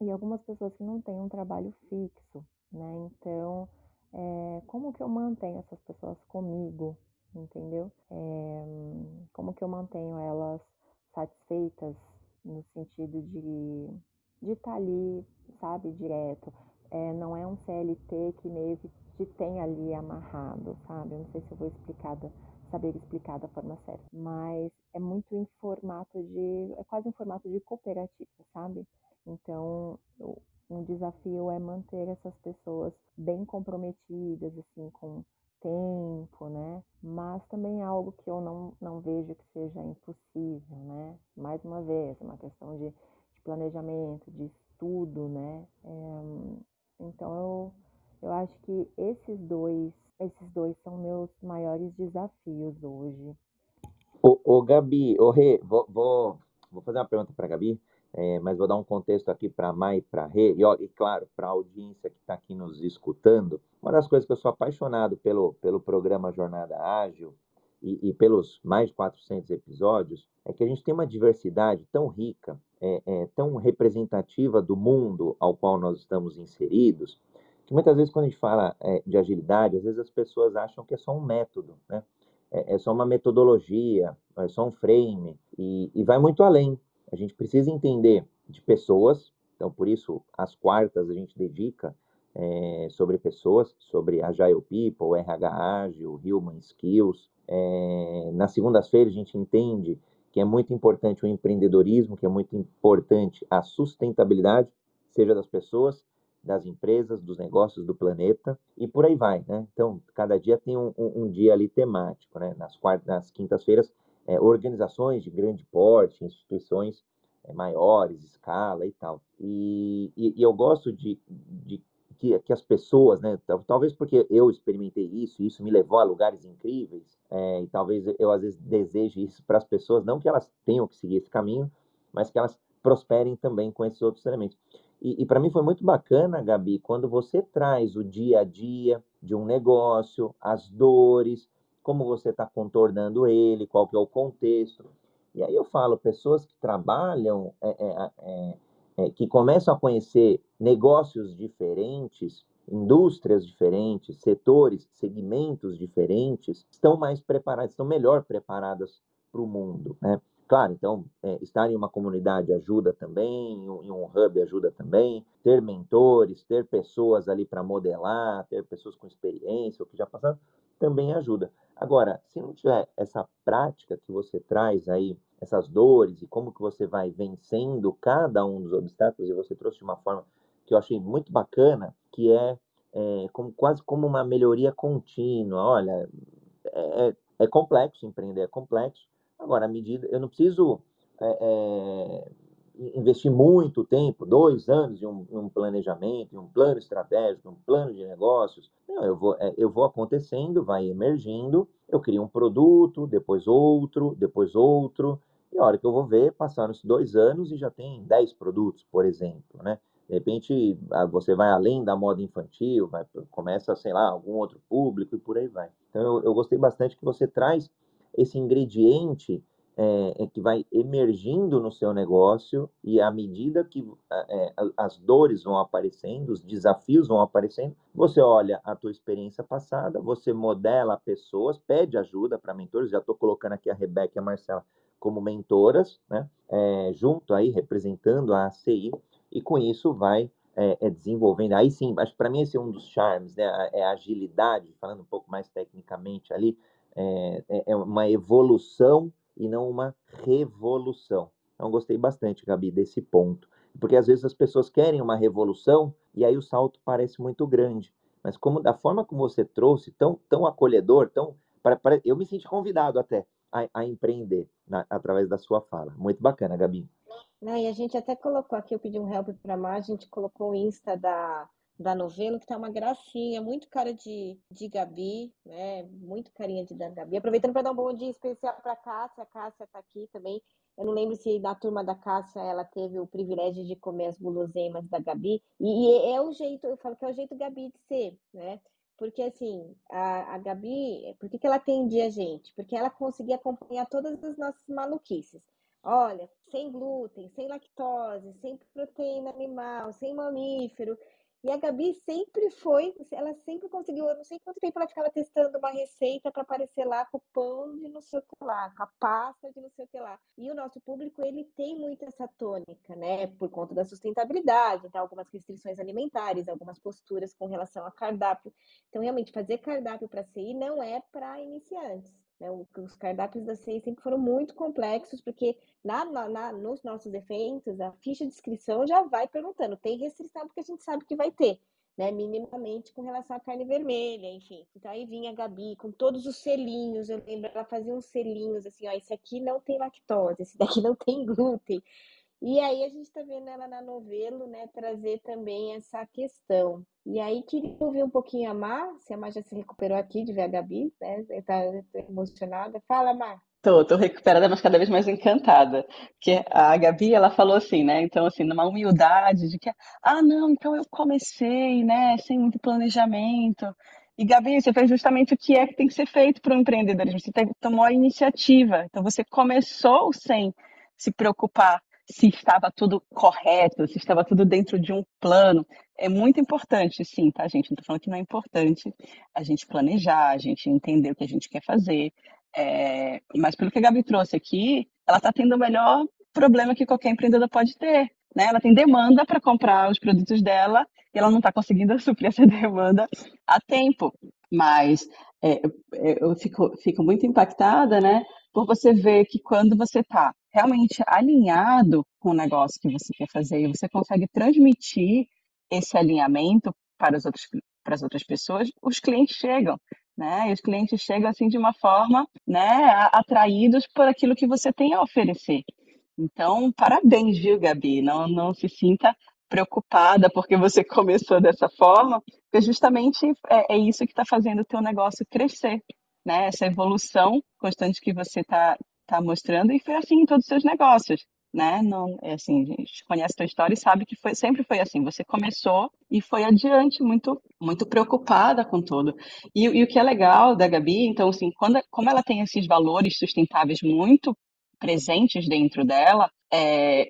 E algumas pessoas que não têm um trabalho fixo, né? Então, é, como que eu mantenho essas pessoas comigo, entendeu? É, como que eu mantenho elas satisfeitas no sentido de de estar tá ali, sabe, direto. É, não é um CLT que meio que te tem ali amarrado, sabe? Eu não sei se eu vou explicar, saber explicar da forma certa, mas é muito em formato de, é quase um formato de cooperativa, sabe? Então, um desafio é manter essas pessoas bem comprometidas, assim, com tempo, né? Mas também é algo que eu não, não vejo que seja impossível, né? Mais uma vez, uma questão de, de planejamento, de estudo, né? É, então eu, eu acho que esses dois, esses dois são meus maiores desafios hoje. Ô, ô Gabi, ô Rê, vou, vou, vou fazer uma pergunta para Gabi. É, mas vou dar um contexto aqui para a Mai e para Rê, e, e claro, para a audiência que está aqui nos escutando. Uma das coisas que eu sou apaixonado pelo, pelo programa Jornada Ágil e, e pelos mais de 400 episódios é que a gente tem uma diversidade tão rica, é, é, tão representativa do mundo ao qual nós estamos inseridos, que muitas vezes quando a gente fala é, de agilidade, às vezes as pessoas acham que é só um método, né? É, é só uma metodologia, é só um frame, e, e vai muito além. A gente precisa entender de pessoas, então por isso as quartas a gente dedica é, sobre pessoas, sobre Agile People, RH Ágil, Human Skills. É, nas segundas-feiras a gente entende que é muito importante o empreendedorismo, que é muito importante a sustentabilidade, seja das pessoas, das empresas, dos negócios, do planeta e por aí vai, né? Então, cada dia tem um, um, um dia ali temático, né? Nas, nas quintas-feiras, é, organizações de grande porte, instituições é, maiores, escala e tal. E, e, e eu gosto de, de que, que, as pessoas, né? Talvez porque eu experimentei isso, e isso me levou a lugares incríveis, é, e talvez eu às vezes deseje isso para as pessoas, não que elas tenham que seguir esse caminho, mas que elas prosperem também com esses outros elementos. E, e para mim foi muito bacana, Gabi, quando você traz o dia a dia de um negócio, as dores, como você está contornando ele, qual que é o contexto. E aí eu falo, pessoas que trabalham, é, é, é, é que começam a conhecer negócios diferentes, indústrias diferentes, setores, segmentos diferentes, estão mais preparadas, estão melhor preparadas para o mundo, né? Claro, então, é, estar em uma comunidade ajuda também, em um hub ajuda também, ter mentores, ter pessoas ali para modelar, ter pessoas com experiência, o que já passaram, também ajuda. Agora, se não tiver essa prática que você traz aí, essas dores e como que você vai vencendo cada um dos obstáculos, e você trouxe de uma forma que eu achei muito bacana, que é, é como, quase como uma melhoria contínua. Olha, é, é, é complexo empreender, é complexo, Agora, a medida, eu não preciso é, é, investir muito tempo, dois anos em um, um, planejamento, em um plano estratégico, um plano de negócios. Não, eu vou, é, eu vou acontecendo, vai emergindo, eu crio um produto, depois outro, depois outro, e a hora que eu vou ver, passaram-se dois anos e já tem dez produtos, por exemplo, né? De repente, você vai além da moda infantil, vai, começa, sei lá, algum outro público e por aí vai. Então, eu, eu gostei bastante que você traz esse ingrediente é, é, que vai emergindo no seu negócio e à medida que é, as dores vão aparecendo, os desafios vão aparecendo, você olha a tua experiência passada, você modela pessoas, pede ajuda para mentores. Já estou colocando aqui a Rebeca e a Marcela como mentoras, né? É, junto aí representando a ACI e com isso vai é, é, desenvolvendo. Aí sim, acho para mim esse é um dos charmes, né? É a agilidade, falando um pouco mais tecnicamente ali, é, é uma evolução e não uma revolução. Então, gostei bastante, Gabi, desse ponto. Porque às vezes as pessoas querem uma revolução e aí o salto parece muito grande. Mas como da forma como você trouxe, tão, tão acolhedor, tão. Para, para, eu me senti convidado até a, a empreender na, através da sua fala. Muito bacana, Gabi. Não, e a gente até colocou aqui, eu pedi um help para a a gente colocou o Insta da, da novela, que tá uma gracinha, muito cara de, de Gabi, né? Muito carinha de Gabi. Aproveitando para dar um bom dia especial para Cássia, a Cássia tá aqui também. Eu não lembro se na turma da Cássia ela teve o privilégio de comer as guloseimas da Gabi. E, e é o jeito, eu falo que é o jeito Gabi de ser, né? Porque assim, a, a Gabi, por que, que ela atendia a gente? Porque ela conseguia acompanhar todas as nossas maluquices. Olha, sem glúten, sem lactose, sem proteína animal, sem mamífero. E a Gabi sempre foi, ela sempre conseguiu, eu não sei quanto tempo ela ficava testando uma receita para aparecer lá com o pão de não sei o que lá, com a pasta de não sei o que lá. E o nosso público, ele tem muito essa tônica, né? Por conta da sustentabilidade, então algumas restrições alimentares, algumas posturas com relação a cardápio. Então, realmente, fazer cardápio para CI não é para iniciantes. Né? Os cardápios da CEI sempre foram muito complexos, porque na, na, nos nossos eventos, a ficha de inscrição já vai perguntando, tem restrição porque a gente sabe que vai ter, né? Minimamente com relação à carne vermelha, enfim. Então aí vinha a Gabi com todos os selinhos, eu lembro, ela fazia uns selinhos assim, ó, esse aqui não tem lactose, esse daqui não tem glúten. E aí a gente está vendo ela na novelo, né, trazer também essa questão. E aí queria ouvir um pouquinho a Mar, se a Mar já se recuperou aqui de ver a Gabi, né? Está emocionada. Fala, Mar. Tô, tô recuperada, mas cada vez mais encantada. Porque a Gabi, ela falou assim, né? Então, assim, numa humildade de que, ah, não, então eu comecei, né, sem muito planejamento. E, Gabi, você fez justamente o que é que tem que ser feito para o empreendedorismo. Você tomou a iniciativa. Então, você começou sem se preocupar se estava tudo correto, se estava tudo dentro de um plano. É muito importante, sim, tá, gente? Não estou falando que não é importante a gente planejar, a gente entender o que a gente quer fazer. É... Mas pelo que a Gabi trouxe aqui, ela está tendo o melhor problema que qualquer empreendedor pode ter. né? Ela tem demanda para comprar os produtos dela e ela não está conseguindo (laughs) suprir essa demanda a tempo. Mas é, eu fico, fico muito impactada, né? Por você ver que quando você está realmente alinhado com o negócio que você quer fazer e você consegue transmitir esse alinhamento para, os outros, para as outras pessoas, os clientes chegam. Né? E os clientes chegam assim de uma forma, né, atraídos por aquilo que você tem a oferecer. Então, parabéns, viu, Gabi? Não, não se sinta preocupada porque você (laughs) começou dessa forma, porque justamente é, é isso que está fazendo o teu negócio crescer, né? Essa evolução constante que você está tá mostrando e foi assim em todos os seus negócios, né? Não, é assim, a gente conhece a tua história e sabe que foi, sempre foi assim. Você começou e foi adiante, muito, muito preocupada com tudo. E, e o que é legal da Gabi, então, assim, quando, como ela tem esses valores sustentáveis muito presentes dentro dela, é,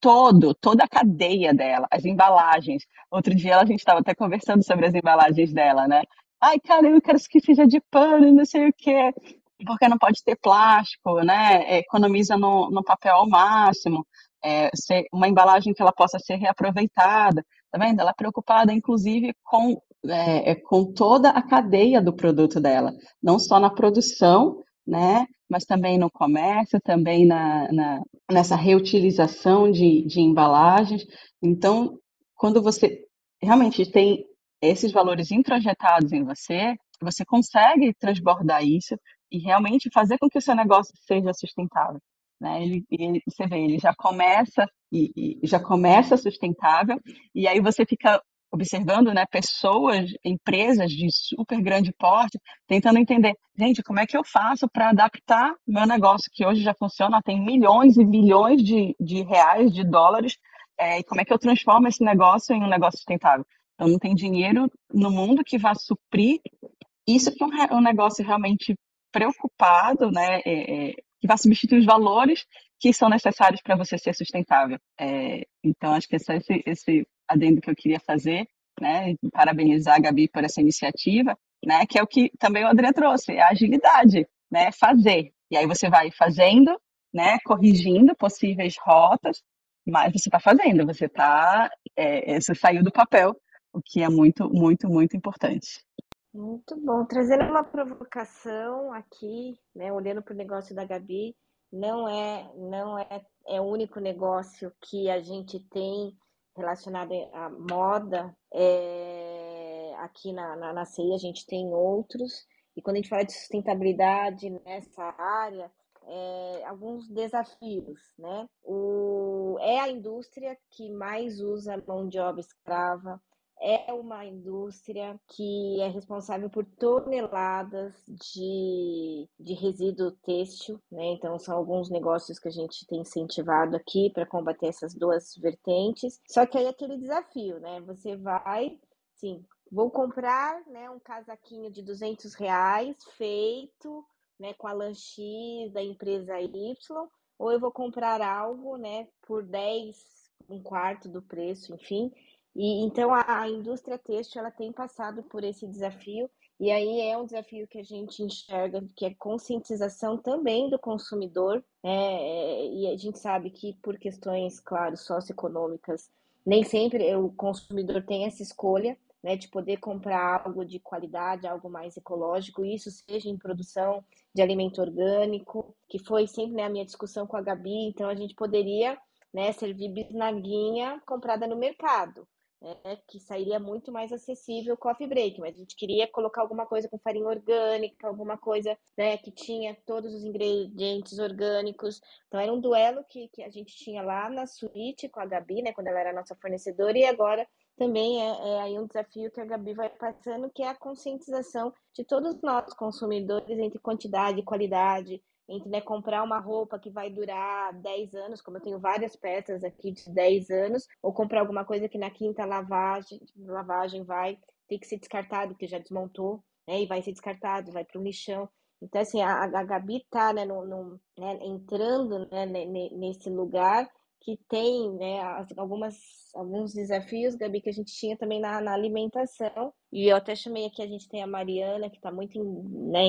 todo, toda a cadeia dela, as embalagens. Outro dia a gente estava até conversando sobre as embalagens dela, né? Ai, cara, eu quero que seja de pano, não sei o quê, porque não pode ter plástico, né? Economiza no, no papel ao máximo, é, uma embalagem que ela possa ser reaproveitada, tá vendo? Ela é preocupada, inclusive, com, é, é, com toda a cadeia do produto dela, não só na produção, né? Mas também no comércio, também na, na nessa reutilização de, de embalagens. Então, quando você realmente tem esses valores introjetados em você, você consegue transbordar isso e realmente fazer com que o seu negócio seja sustentável. Né? Ele, ele, você vê, ele já começa e, e já começa sustentável e aí você fica observando, né, pessoas, empresas de super grande porte, tentando entender, gente, como é que eu faço para adaptar meu negócio, que hoje já funciona, tem milhões e milhões de, de reais, de dólares, é, e como é que eu transformo esse negócio em um negócio sustentável? Então, não tem dinheiro no mundo que vá suprir isso que um, um negócio realmente preocupado, né, é, é, que vai substituir os valores que são necessários para você ser sustentável. É, então, acho que esse, esse adendo que eu queria fazer, né? Parabenizar a Gabi por essa iniciativa, né? Que é o que também o André trouxe, é a agilidade, né? Fazer. E aí você vai fazendo, né? Corrigindo possíveis rotas, mas você está fazendo, você está, é, você saiu do papel, o que é muito, muito, muito importante. Muito bom. Trazendo uma provocação aqui, né? Olhando para o negócio da Gabi, não é, não é, é o único negócio que a gente tem relacionado à moda, é, aqui na, na, na a gente tem outros, e quando a gente fala de sustentabilidade nessa área, é, alguns desafios, né? O, é a indústria que mais usa mão de obra escrava, é uma indústria que é responsável por toneladas de, de resíduo têxtil, né? Então, são alguns negócios que a gente tem incentivado aqui para combater essas duas vertentes. Só que aí é aquele desafio, né? Você vai, sim, vou comprar né, um casaquinho de 200 reais feito né, com a lã X da empresa Y, ou eu vou comprar algo né, por 10, um quarto do preço, enfim. E então a, a indústria têxtil ela tem passado por esse desafio e aí é um desafio que a gente enxerga que é conscientização também do consumidor é, é, e a gente sabe que por questões claro socioeconômicas nem sempre o consumidor tem essa escolha né, de poder comprar algo de qualidade, algo mais ecológico, isso seja em produção de alimento orgânico, que foi sempre né, a minha discussão com a Gabi, então a gente poderia né, servir bisnaguinha comprada no mercado né, que sairia muito mais acessível o coffee break, mas a gente queria colocar alguma coisa com farinha orgânica, alguma coisa né, que tinha todos os ingredientes orgânicos. Então era um duelo que, que a gente tinha lá na suíte com a Gabi, né, quando ela era nossa fornecedora, e agora também é, é aí um desafio que a Gabi vai passando, que é a conscientização de todos nós consumidores entre quantidade e qualidade, entre né, comprar uma roupa que vai durar 10 anos, como eu tenho várias peças aqui de 10 anos, ou comprar alguma coisa que na quinta lavagem, lavagem vai ter que ser descartado, porque já desmontou, né, e vai ser descartado, vai para o lixão. Então, assim, a, a Gabi está né, né, entrando né, nesse lugar que tem né, algumas, alguns desafios, Gabi, que a gente tinha também na, na alimentação. E eu até chamei aqui, a gente tem a Mariana, que está muito né,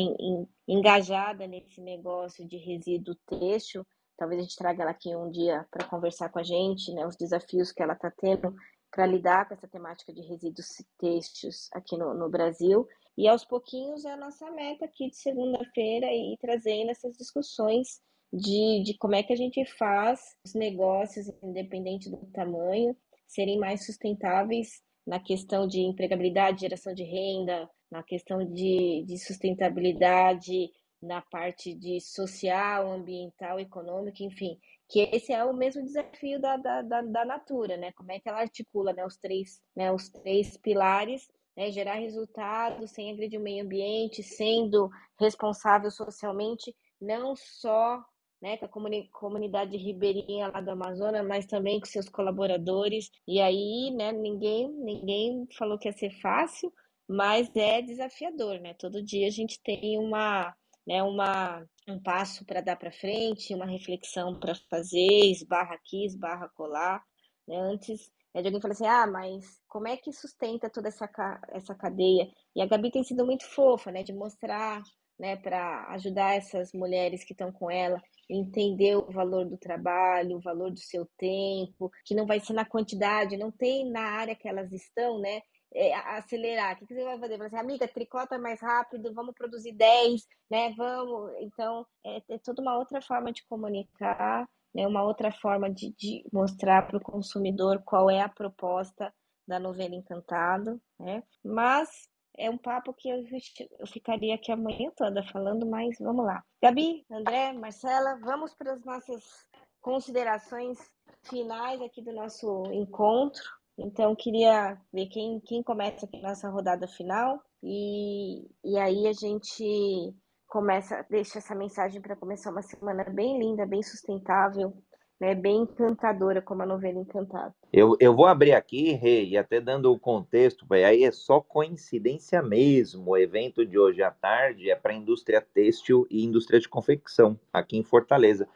engajada nesse negócio de resíduo têxtil, talvez a gente traga ela aqui um dia para conversar com a gente, né, os desafios que ela está tendo para lidar com essa temática de resíduos têxteis aqui no, no Brasil. E aos pouquinhos é a nossa meta aqui de segunda-feira e trazendo essas discussões de, de como é que a gente faz os negócios, independente do tamanho, serem mais sustentáveis na questão de empregabilidade, geração de renda, na questão de, de sustentabilidade, na parte de social, ambiental, econômica, enfim, que esse é o mesmo desafio da, da, da, da Natura, né? Como é que ela articula né, os, três, né, os três pilares, né, gerar resultados sem agredir o meio ambiente, sendo responsável socialmente, não só né, com a comuni comunidade ribeirinha lá do Amazonas, mas também com seus colaboradores. E aí, né, ninguém, ninguém falou que ia ser fácil, mas é desafiador, né? Todo dia a gente tem uma, né, uma, um passo para dar para frente, uma reflexão para fazer, esbarra aqui, esbarra colar. Né? Antes né, de alguém falar assim, ah, mas como é que sustenta toda essa, essa cadeia? E a Gabi tem sido muito fofa, né, de mostrar, né, para ajudar essas mulheres que estão com ela, entender o valor do trabalho, o valor do seu tempo, que não vai ser na quantidade, não tem na área que elas estão, né? é, acelerar. O que, você vai fazer? Você, amiga, tricota mais rápido, vamos produzir 10, né? Vamos. Então, é, é toda uma outra forma de comunicar, né? uma outra forma de, de mostrar para o consumidor qual é a proposta da novela Encantado, né? Mas é um papo que eu, eu ficaria aqui a manhã toda falando, mas vamos lá. Gabi, André, Marcela, vamos para as nossas considerações finais aqui do nosso encontro. Então, queria ver quem, quem começa aqui nessa rodada final. E, e aí a gente começa, deixa essa mensagem para começar uma semana bem linda, bem sustentável, né, bem encantadora, como a novela Encantado. Eu, eu vou abrir aqui, Rei, e até dando o contexto, aí é só coincidência mesmo. O evento de hoje à tarde é para a indústria têxtil e indústria de confecção, aqui em Fortaleza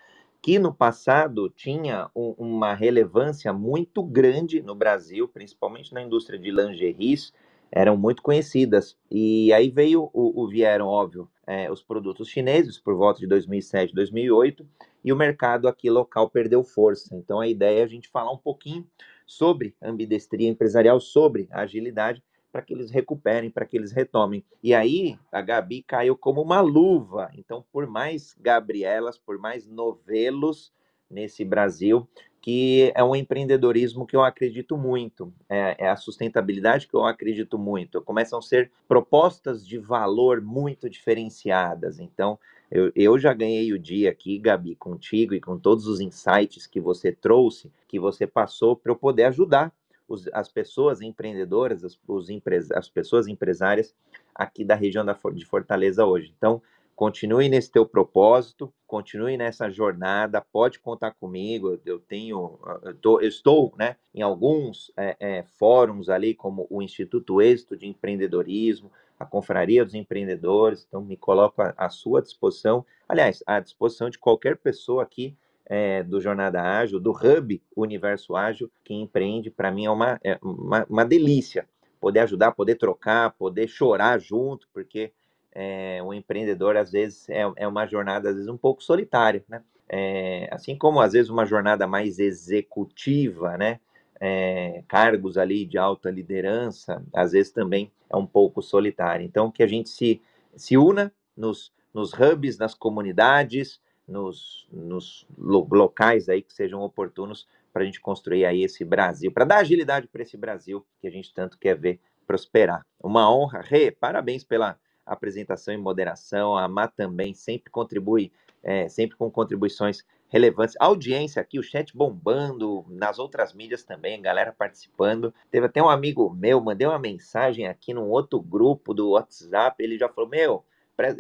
que no passado tinha um, uma relevância muito grande no Brasil, principalmente na indústria de lingeries, eram muito conhecidas. E aí veio o, o vieram, óbvio, é, os produtos chineses por volta de 2007, 2008, e o mercado aqui local perdeu força. Então a ideia é a gente falar um pouquinho sobre ambidestria empresarial, sobre agilidade, para que eles recuperem, para que eles retomem. E aí a Gabi caiu como uma luva. Então, por mais Gabrielas, por mais novelos nesse Brasil, que é um empreendedorismo que eu acredito muito, é, é, a sustentabilidade que eu acredito muito. Começam a ser propostas de valor muito diferenciadas. Então, eu, eu já ganhei o dia aqui, Gabi, contigo e com todos os insights que você trouxe, que você passou para eu poder ajudar os, as pessoas empreendedoras, as, os as pessoas empresárias aqui da região da, de Fortaleza hoje. Então, continue nesse teu propósito, continue nessa jornada, pode contar comigo, eu tenho, eu, tô, eu estou né, em alguns é, é, fóruns ali, como o Instituto Êxito de Empreendedorismo, a Confraria dos Empreendedores, então me coloco à, à sua disposição, aliás, à disposição de qualquer pessoa aqui é, do Jornada Ágil, do Hub Universo Ágil, que empreende, para mim é uma, é uma, uma, delícia poder ajudar, poder trocar, poder chorar junto, porque é, o empreendedor às vezes é, é uma jornada às vezes um pouco solitária, né? É, assim como às vezes uma jornada mais executiva, né? É, cargos ali de alta liderança, às vezes também é um pouco solitária. Então, que a gente se, se una nos, nos hubs, nas comunidades, nos, nos locais aí que sejam oportunos para a gente construir aí esse Brasil, para dar agilidade para esse Brasil que a gente tanto quer ver prosperar. Uma honra, Rê, parabéns pela apresentação e moderação, a Má também sempre contribui, é, sempre com contribuições relevantes. A audiência aqui, o chat bombando, nas outras mídias também, galera participando. Teve até um amigo meu, mandei uma mensagem aqui num outro grupo do WhatsApp, ele já falou, meu,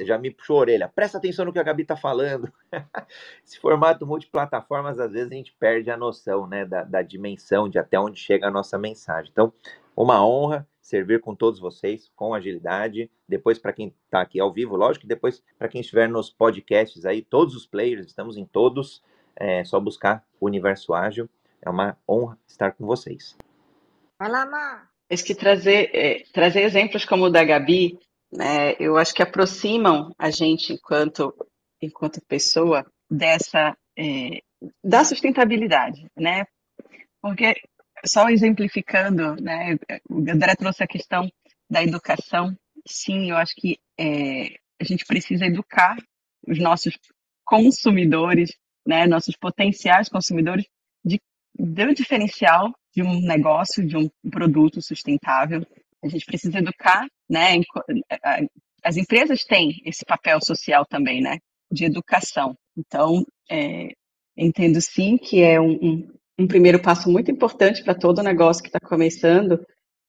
já me puxou a orelha, presta atenção no que a Gabi está falando. (laughs) Esse formato multiplataformas, às vezes a gente perde a noção né, da, da dimensão de até onde chega a nossa mensagem. Então, uma honra servir com todos vocês, com agilidade. Depois, para quem está aqui ao vivo, lógico, e depois, para quem estiver nos podcasts aí, todos os players, estamos em todos, é só buscar o Universo Ágil. É uma honra estar com vocês. Vai lá, Mar. Acho que trazer, é, trazer exemplos como o da Gabi né, eu acho que aproximam a gente enquanto, enquanto pessoa dessa é, da sustentabilidade, né? Porque, só exemplificando, né, o André trouxe a questão da educação. Sim, eu acho que é, a gente precisa educar os nossos consumidores, né, nossos potenciais consumidores, de, do diferencial de um negócio, de um produto sustentável. A gente precisa educar, né? As empresas têm esse papel social também, né? De educação. Então, é, entendo sim que é um, um, um primeiro passo muito importante para todo negócio que está começando,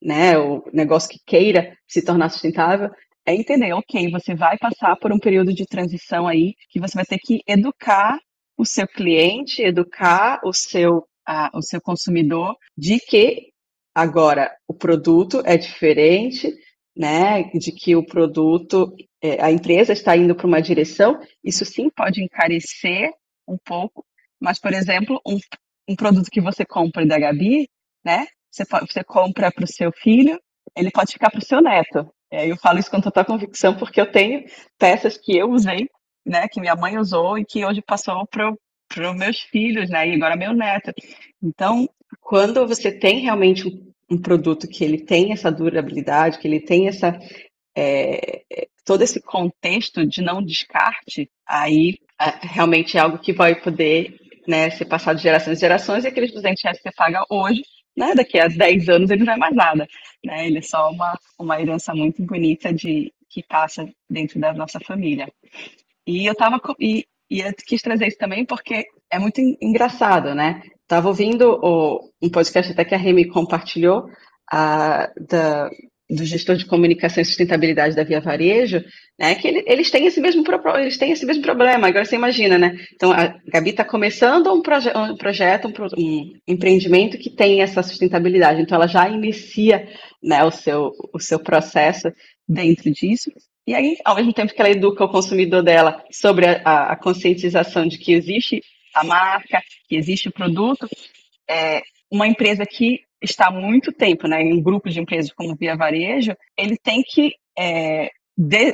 né? O negócio que queira se tornar sustentável, é entender, ok, você vai passar por um período de transição aí que você vai ter que educar o seu cliente, educar o seu, o seu consumidor de que agora o produto é diferente, né? De que o produto, é, a empresa está indo para uma direção, isso sim pode encarecer um pouco, mas, por exemplo, um, um produto que você compra da Gabi, né? Você, você compra para o seu filho, ele pode ficar para o seu neto. É, eu falo isso com total convicção porque eu tenho peças que eu usei, né, que minha mãe usou e que hoje passou para os meus filhos, né, e agora meu neto. Então, quando você tem realmente um, um, produto que ele tem essa durabilidade, que ele tem essa é, todo esse contexto de não descarte, aí é, realmente é algo que vai poder né, ser passado de gerações em gerações e aqueles 200 reais que você paga hoje né, daqui a 10 anos ele não é mais nada, né, ele é só uma, uma herança muito bonita de, que passa dentro da nossa família. E eu tava, e, e eu quis trazer isso também porque é muito engraçado, né, tava ouvindo o, um podcast até que a Remy compartilhou, a, da, do gestor de comunicação e sustentabilidade da Via Varejo, né, que ele, eles têm esse mesmo eles têm esse mesmo problema. Agora você imagina, né? Então a Gabi está começando um, proje um projeto, um, um, empreendimento que tem essa sustentabilidade. Então ela já inicia, né, o seu o seu processo dentro disso. E aí, ao mesmo tempo que ela educa o consumidor dela sobre a, a conscientização de que existe a marca, que existe o produto, é, uma empresa que está há muito tempo né, em um grupo de empresas como Via Varejo, ele tem que é,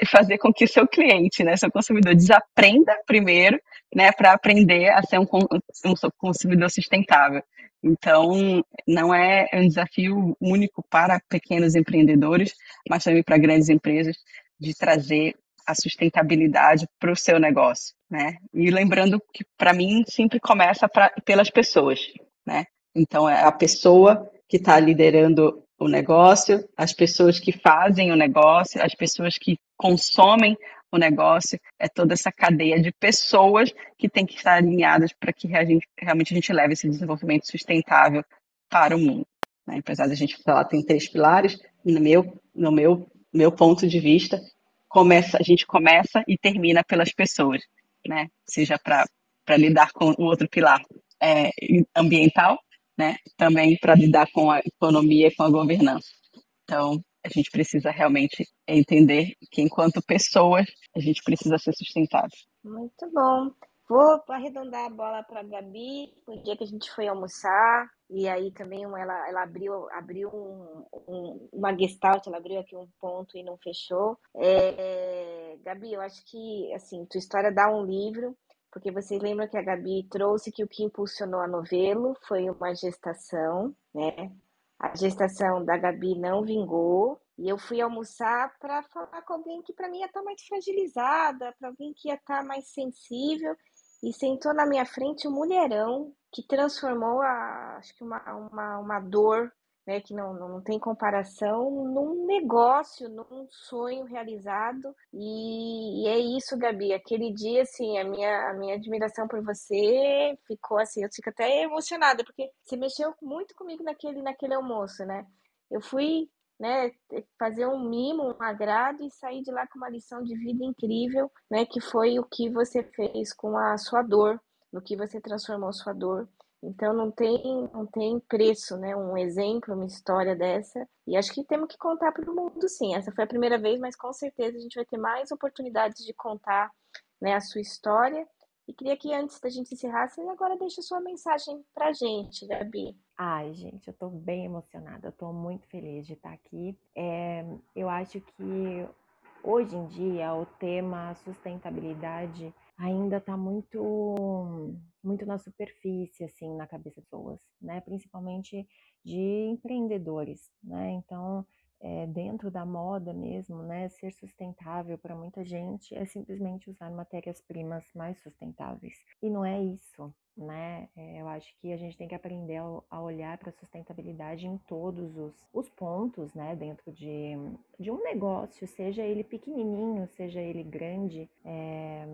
fazer com que o seu cliente, né, seu consumidor, desaprenda primeiro né, para aprender a ser um, um consumidor sustentável. Então, não é um desafio único para pequenos empreendedores, mas também para grandes empresas, de trazer a sustentabilidade para o seu negócio, né? E lembrando que, para mim, sempre começa pra, pelas pessoas, né? Então, é a pessoa que está liderando o negócio, as pessoas que fazem o negócio, as pessoas que consomem o negócio, é toda essa cadeia de pessoas que tem que estar alinhadas para que a gente, realmente a gente leve esse desenvolvimento sustentável para o mundo. Né? Apesar a gente falar tem três pilares, no meu, no meu, meu ponto de vista, começa, a gente começa e termina pelas pessoas, né? Seja para lidar com o outro pilar é, ambiental, né, também para lidar com a economia e com a governança. Então, a gente precisa realmente entender que, enquanto pessoas, a gente precisa ser sustentável. Muito bom. Vou arredondar a bola para a Gabi, o dia que a gente foi almoçar, e aí também ela, ela abriu, abriu um, um, uma gestalt, ela abriu aqui um ponto e não fechou. É, Gabi, eu acho que, assim, tua história dá um livro, porque vocês lembram que a Gabi trouxe que o que impulsionou a novelo foi uma gestação, né? A gestação da Gabi não vingou, e eu fui almoçar para falar com alguém que para mim ia estar tá mais fragilizada, para alguém que ia estar tá mais sensível, e sentou na minha frente um mulherão que transformou a, acho que uma, uma, uma dor né, que não, não tem comparação, num negócio, num sonho realizado. E, e, é isso, Gabi. Aquele dia, assim, a minha, a minha admiração por você ficou assim, eu fico até emocionada, porque você mexeu muito comigo naquele, naquele almoço, né? Eu fui né, fazer um mimo, um agrado e sair de lá com uma lição de vida incrível, né, que foi o que você fez com a sua dor, no que você transformou sua dor então não tem, não tem preço, né? Um exemplo, uma história dessa. E acho que temos que contar para o mundo, sim. Essa foi a primeira vez, mas com certeza a gente vai ter mais oportunidades de contar né, a sua história. E queria que antes da gente encerrar, você agora deixa a sua mensagem para a gente, Gabi. Ai, gente, eu estou bem emocionada, eu estou muito feliz de estar aqui. É, eu acho que hoje em dia o tema sustentabilidade ainda está muito muito na superfície, assim, na cabeça das pessoas, né? Principalmente de empreendedores, né? Então, é, dentro da moda mesmo, né? Ser sustentável para muita gente é simplesmente usar matérias-primas mais sustentáveis. E não é isso, né? É, eu acho que a gente tem que aprender a, a olhar para a sustentabilidade em todos os, os pontos, né? Dentro de, de um negócio, seja ele pequenininho, seja ele grande. É,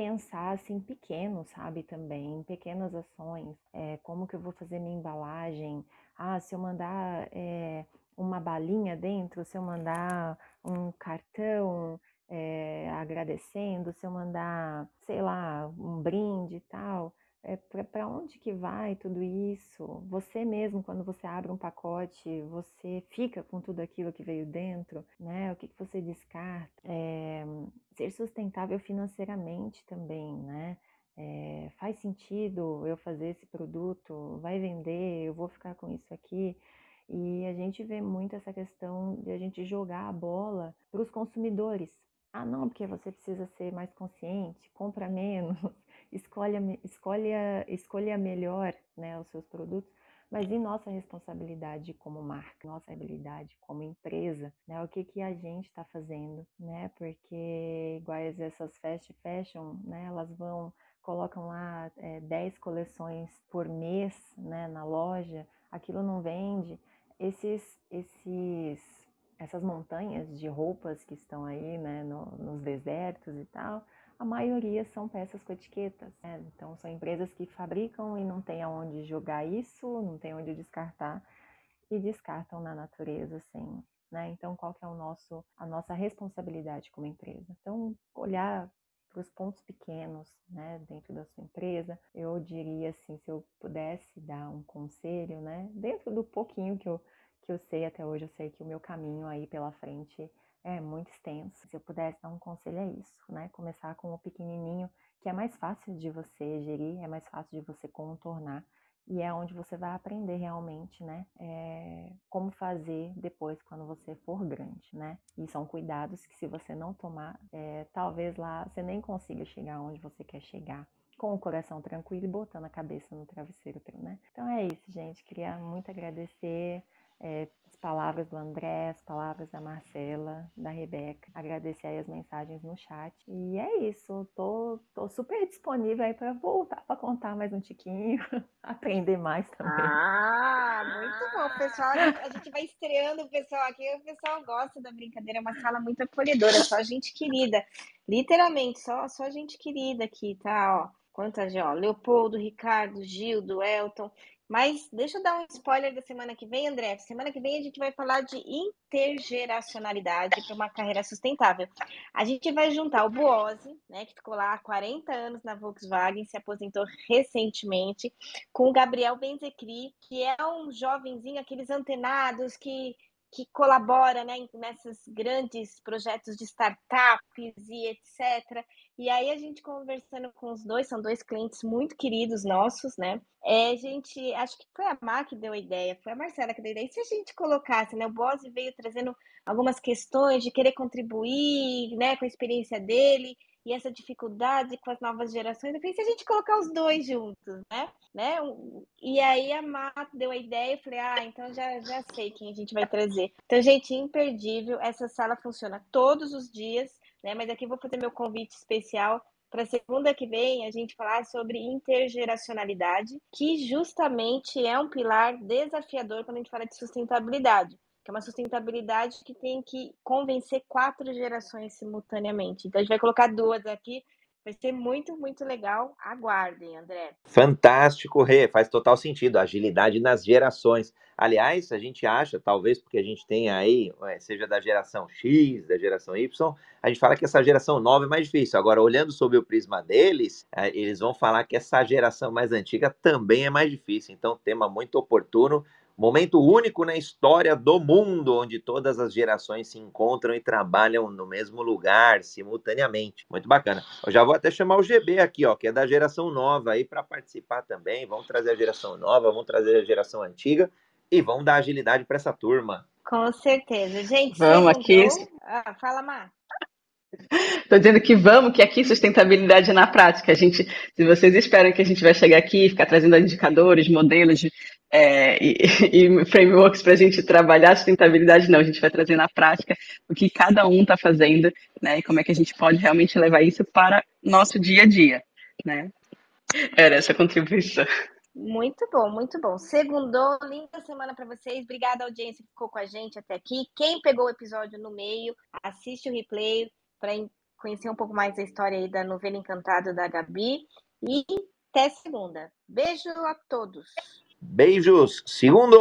pensar assim pequeno, sabe, também, em pequenas ações, é, como que eu vou fazer minha embalagem, ah, se eu mandar é, uma balinha dentro, se eu mandar um cartão é, agradecendo, se eu mandar, sei lá, um brinde e tal, é, para onde que vai tudo isso? Você mesmo, quando você abre um pacote, você fica com tudo aquilo que veio dentro, né? O que, que você descarta? É, ser sustentável financeiramente também, né? É, faz sentido eu fazer esse produto? Vai vender? Eu vou ficar com isso aqui? E a gente vê muito essa questão de a gente jogar a bola para os consumidores. Ah, não, porque você precisa ser mais consciente, compra menos, escolha, escolha, escolha melhor né, os seus produtos, mas e nossa responsabilidade como marca, nossa habilidade como empresa, né? O que, que a gente está fazendo, né? Porque iguais essas fast fashion, né? Elas vão, colocam lá é, 10 coleções por mês, né? Na loja, aquilo não vende. Esses, esses, essas montanhas de roupas que estão aí, né? No, nos desertos e tal, a maioria são peças com etiquetas. Né? Então, são empresas que fabricam e não tem aonde jogar isso, não tem onde descartar, e descartam na natureza, assim. Né? Então, qual que é o nosso, a nossa responsabilidade como empresa? Então, olhar para os pontos pequenos né, dentro da sua empresa, eu diria assim, se eu pudesse dar um conselho, né, dentro do pouquinho que eu, que eu sei até hoje, eu sei que o meu caminho aí pela frente é muito extenso. Se eu pudesse dar um conselho é isso, né? Começar com o pequenininho, que é mais fácil de você gerir, é mais fácil de você contornar e é onde você vai aprender realmente, né? É, como fazer depois quando você for grande, né? E são cuidados que se você não tomar, é, talvez lá você nem consiga chegar onde você quer chegar com o coração tranquilo e botando a cabeça no travesseiro, né? Então é isso, gente. Queria muito agradecer é, as palavras do André, as palavras da Marcela, da Rebeca. Agradecer aí as mensagens no chat. E é isso, tô, tô super disponível aí para voltar para contar mais um tiquinho, (laughs) aprender mais também. Ah, muito bom, pessoal. A gente vai estreando o pessoal aqui, o pessoal gosta da brincadeira, é uma sala muito acolhedora, só gente querida. Literalmente, só, só gente querida aqui, tá? Ó, quantas, ó, Leopoldo, Ricardo, Gildo, Elton. Mas deixa eu dar um spoiler da semana que vem, André. Semana que vem a gente vai falar de intergeracionalidade para uma carreira sustentável. A gente vai juntar o Boose, né, que ficou lá há 40 anos na Volkswagen, se aposentou recentemente, com o Gabriel Benzecri, que é um jovenzinho, aqueles antenados que que colabora né, nesses grandes projetos de startups e etc. E aí a gente conversando com os dois, são dois clientes muito queridos nossos, né? É, a gente, acho que foi a Má que deu a ideia, foi a Marcela que deu a ideia. E se a gente colocasse, né? O Bose veio trazendo algumas questões de querer contribuir, né, com a experiência dele e essa dificuldade com as novas gerações. Eu pensei, se a gente colocar os dois juntos, né? né? E aí a Mata deu a ideia e falei, ah, então já, já sei quem a gente vai trazer. Então, gente, imperdível. Essa sala funciona todos os dias, né? Mas aqui vou fazer meu convite especial para segunda que vem a gente falar sobre intergeracionalidade, que justamente é um pilar desafiador quando a gente fala de sustentabilidade que é uma sustentabilidade que tem que convencer quatro gerações simultaneamente. Então, a gente vai colocar duas aqui. Vai ser muito, muito legal. Aguardem, André. Fantástico, Rê. Faz total sentido. Agilidade nas gerações. Aliás, a gente acha, talvez porque a gente tem aí, seja da geração X, da geração Y, a gente fala que essa geração nova é mais difícil. Agora, olhando sob o prisma deles, é, eles vão falar que essa geração mais antiga também é mais difícil. Então, tema muito oportuno Momento único na história do mundo, onde todas as gerações se encontram e trabalham no mesmo lugar, simultaneamente. Muito bacana. Eu já vou até chamar o GB aqui, ó, que é da geração nova aí, para participar também. Vamos trazer a geração nova, vamos trazer a geração antiga e vamos dar agilidade para essa turma. Com certeza. Gente, vamos aqui. Ah, fala, Mar. (laughs) Estou dizendo que vamos, que aqui sustentabilidade na prática. A gente, se vocês esperam que a gente vai chegar aqui e ficar trazendo indicadores, modelos é, e, (laughs) e, frameworks para a gente trabalhar sustentabilidade, não. A gente vai trazer na prática o que cada um está fazendo, né? E como é que a gente pode realmente levar isso para nosso dia a dia, né? Era essa contribuição. Muito bom, muito bom. Segundou, linda semana para vocês. Obrigada, audiência que ficou com a gente até aqui. Quem pegou o episódio no meio, assiste o replay para conhecer um pouco mais da história aí da novela Encantada da Gabi. E até segunda. Beijo a todos. Beijos. Segundo.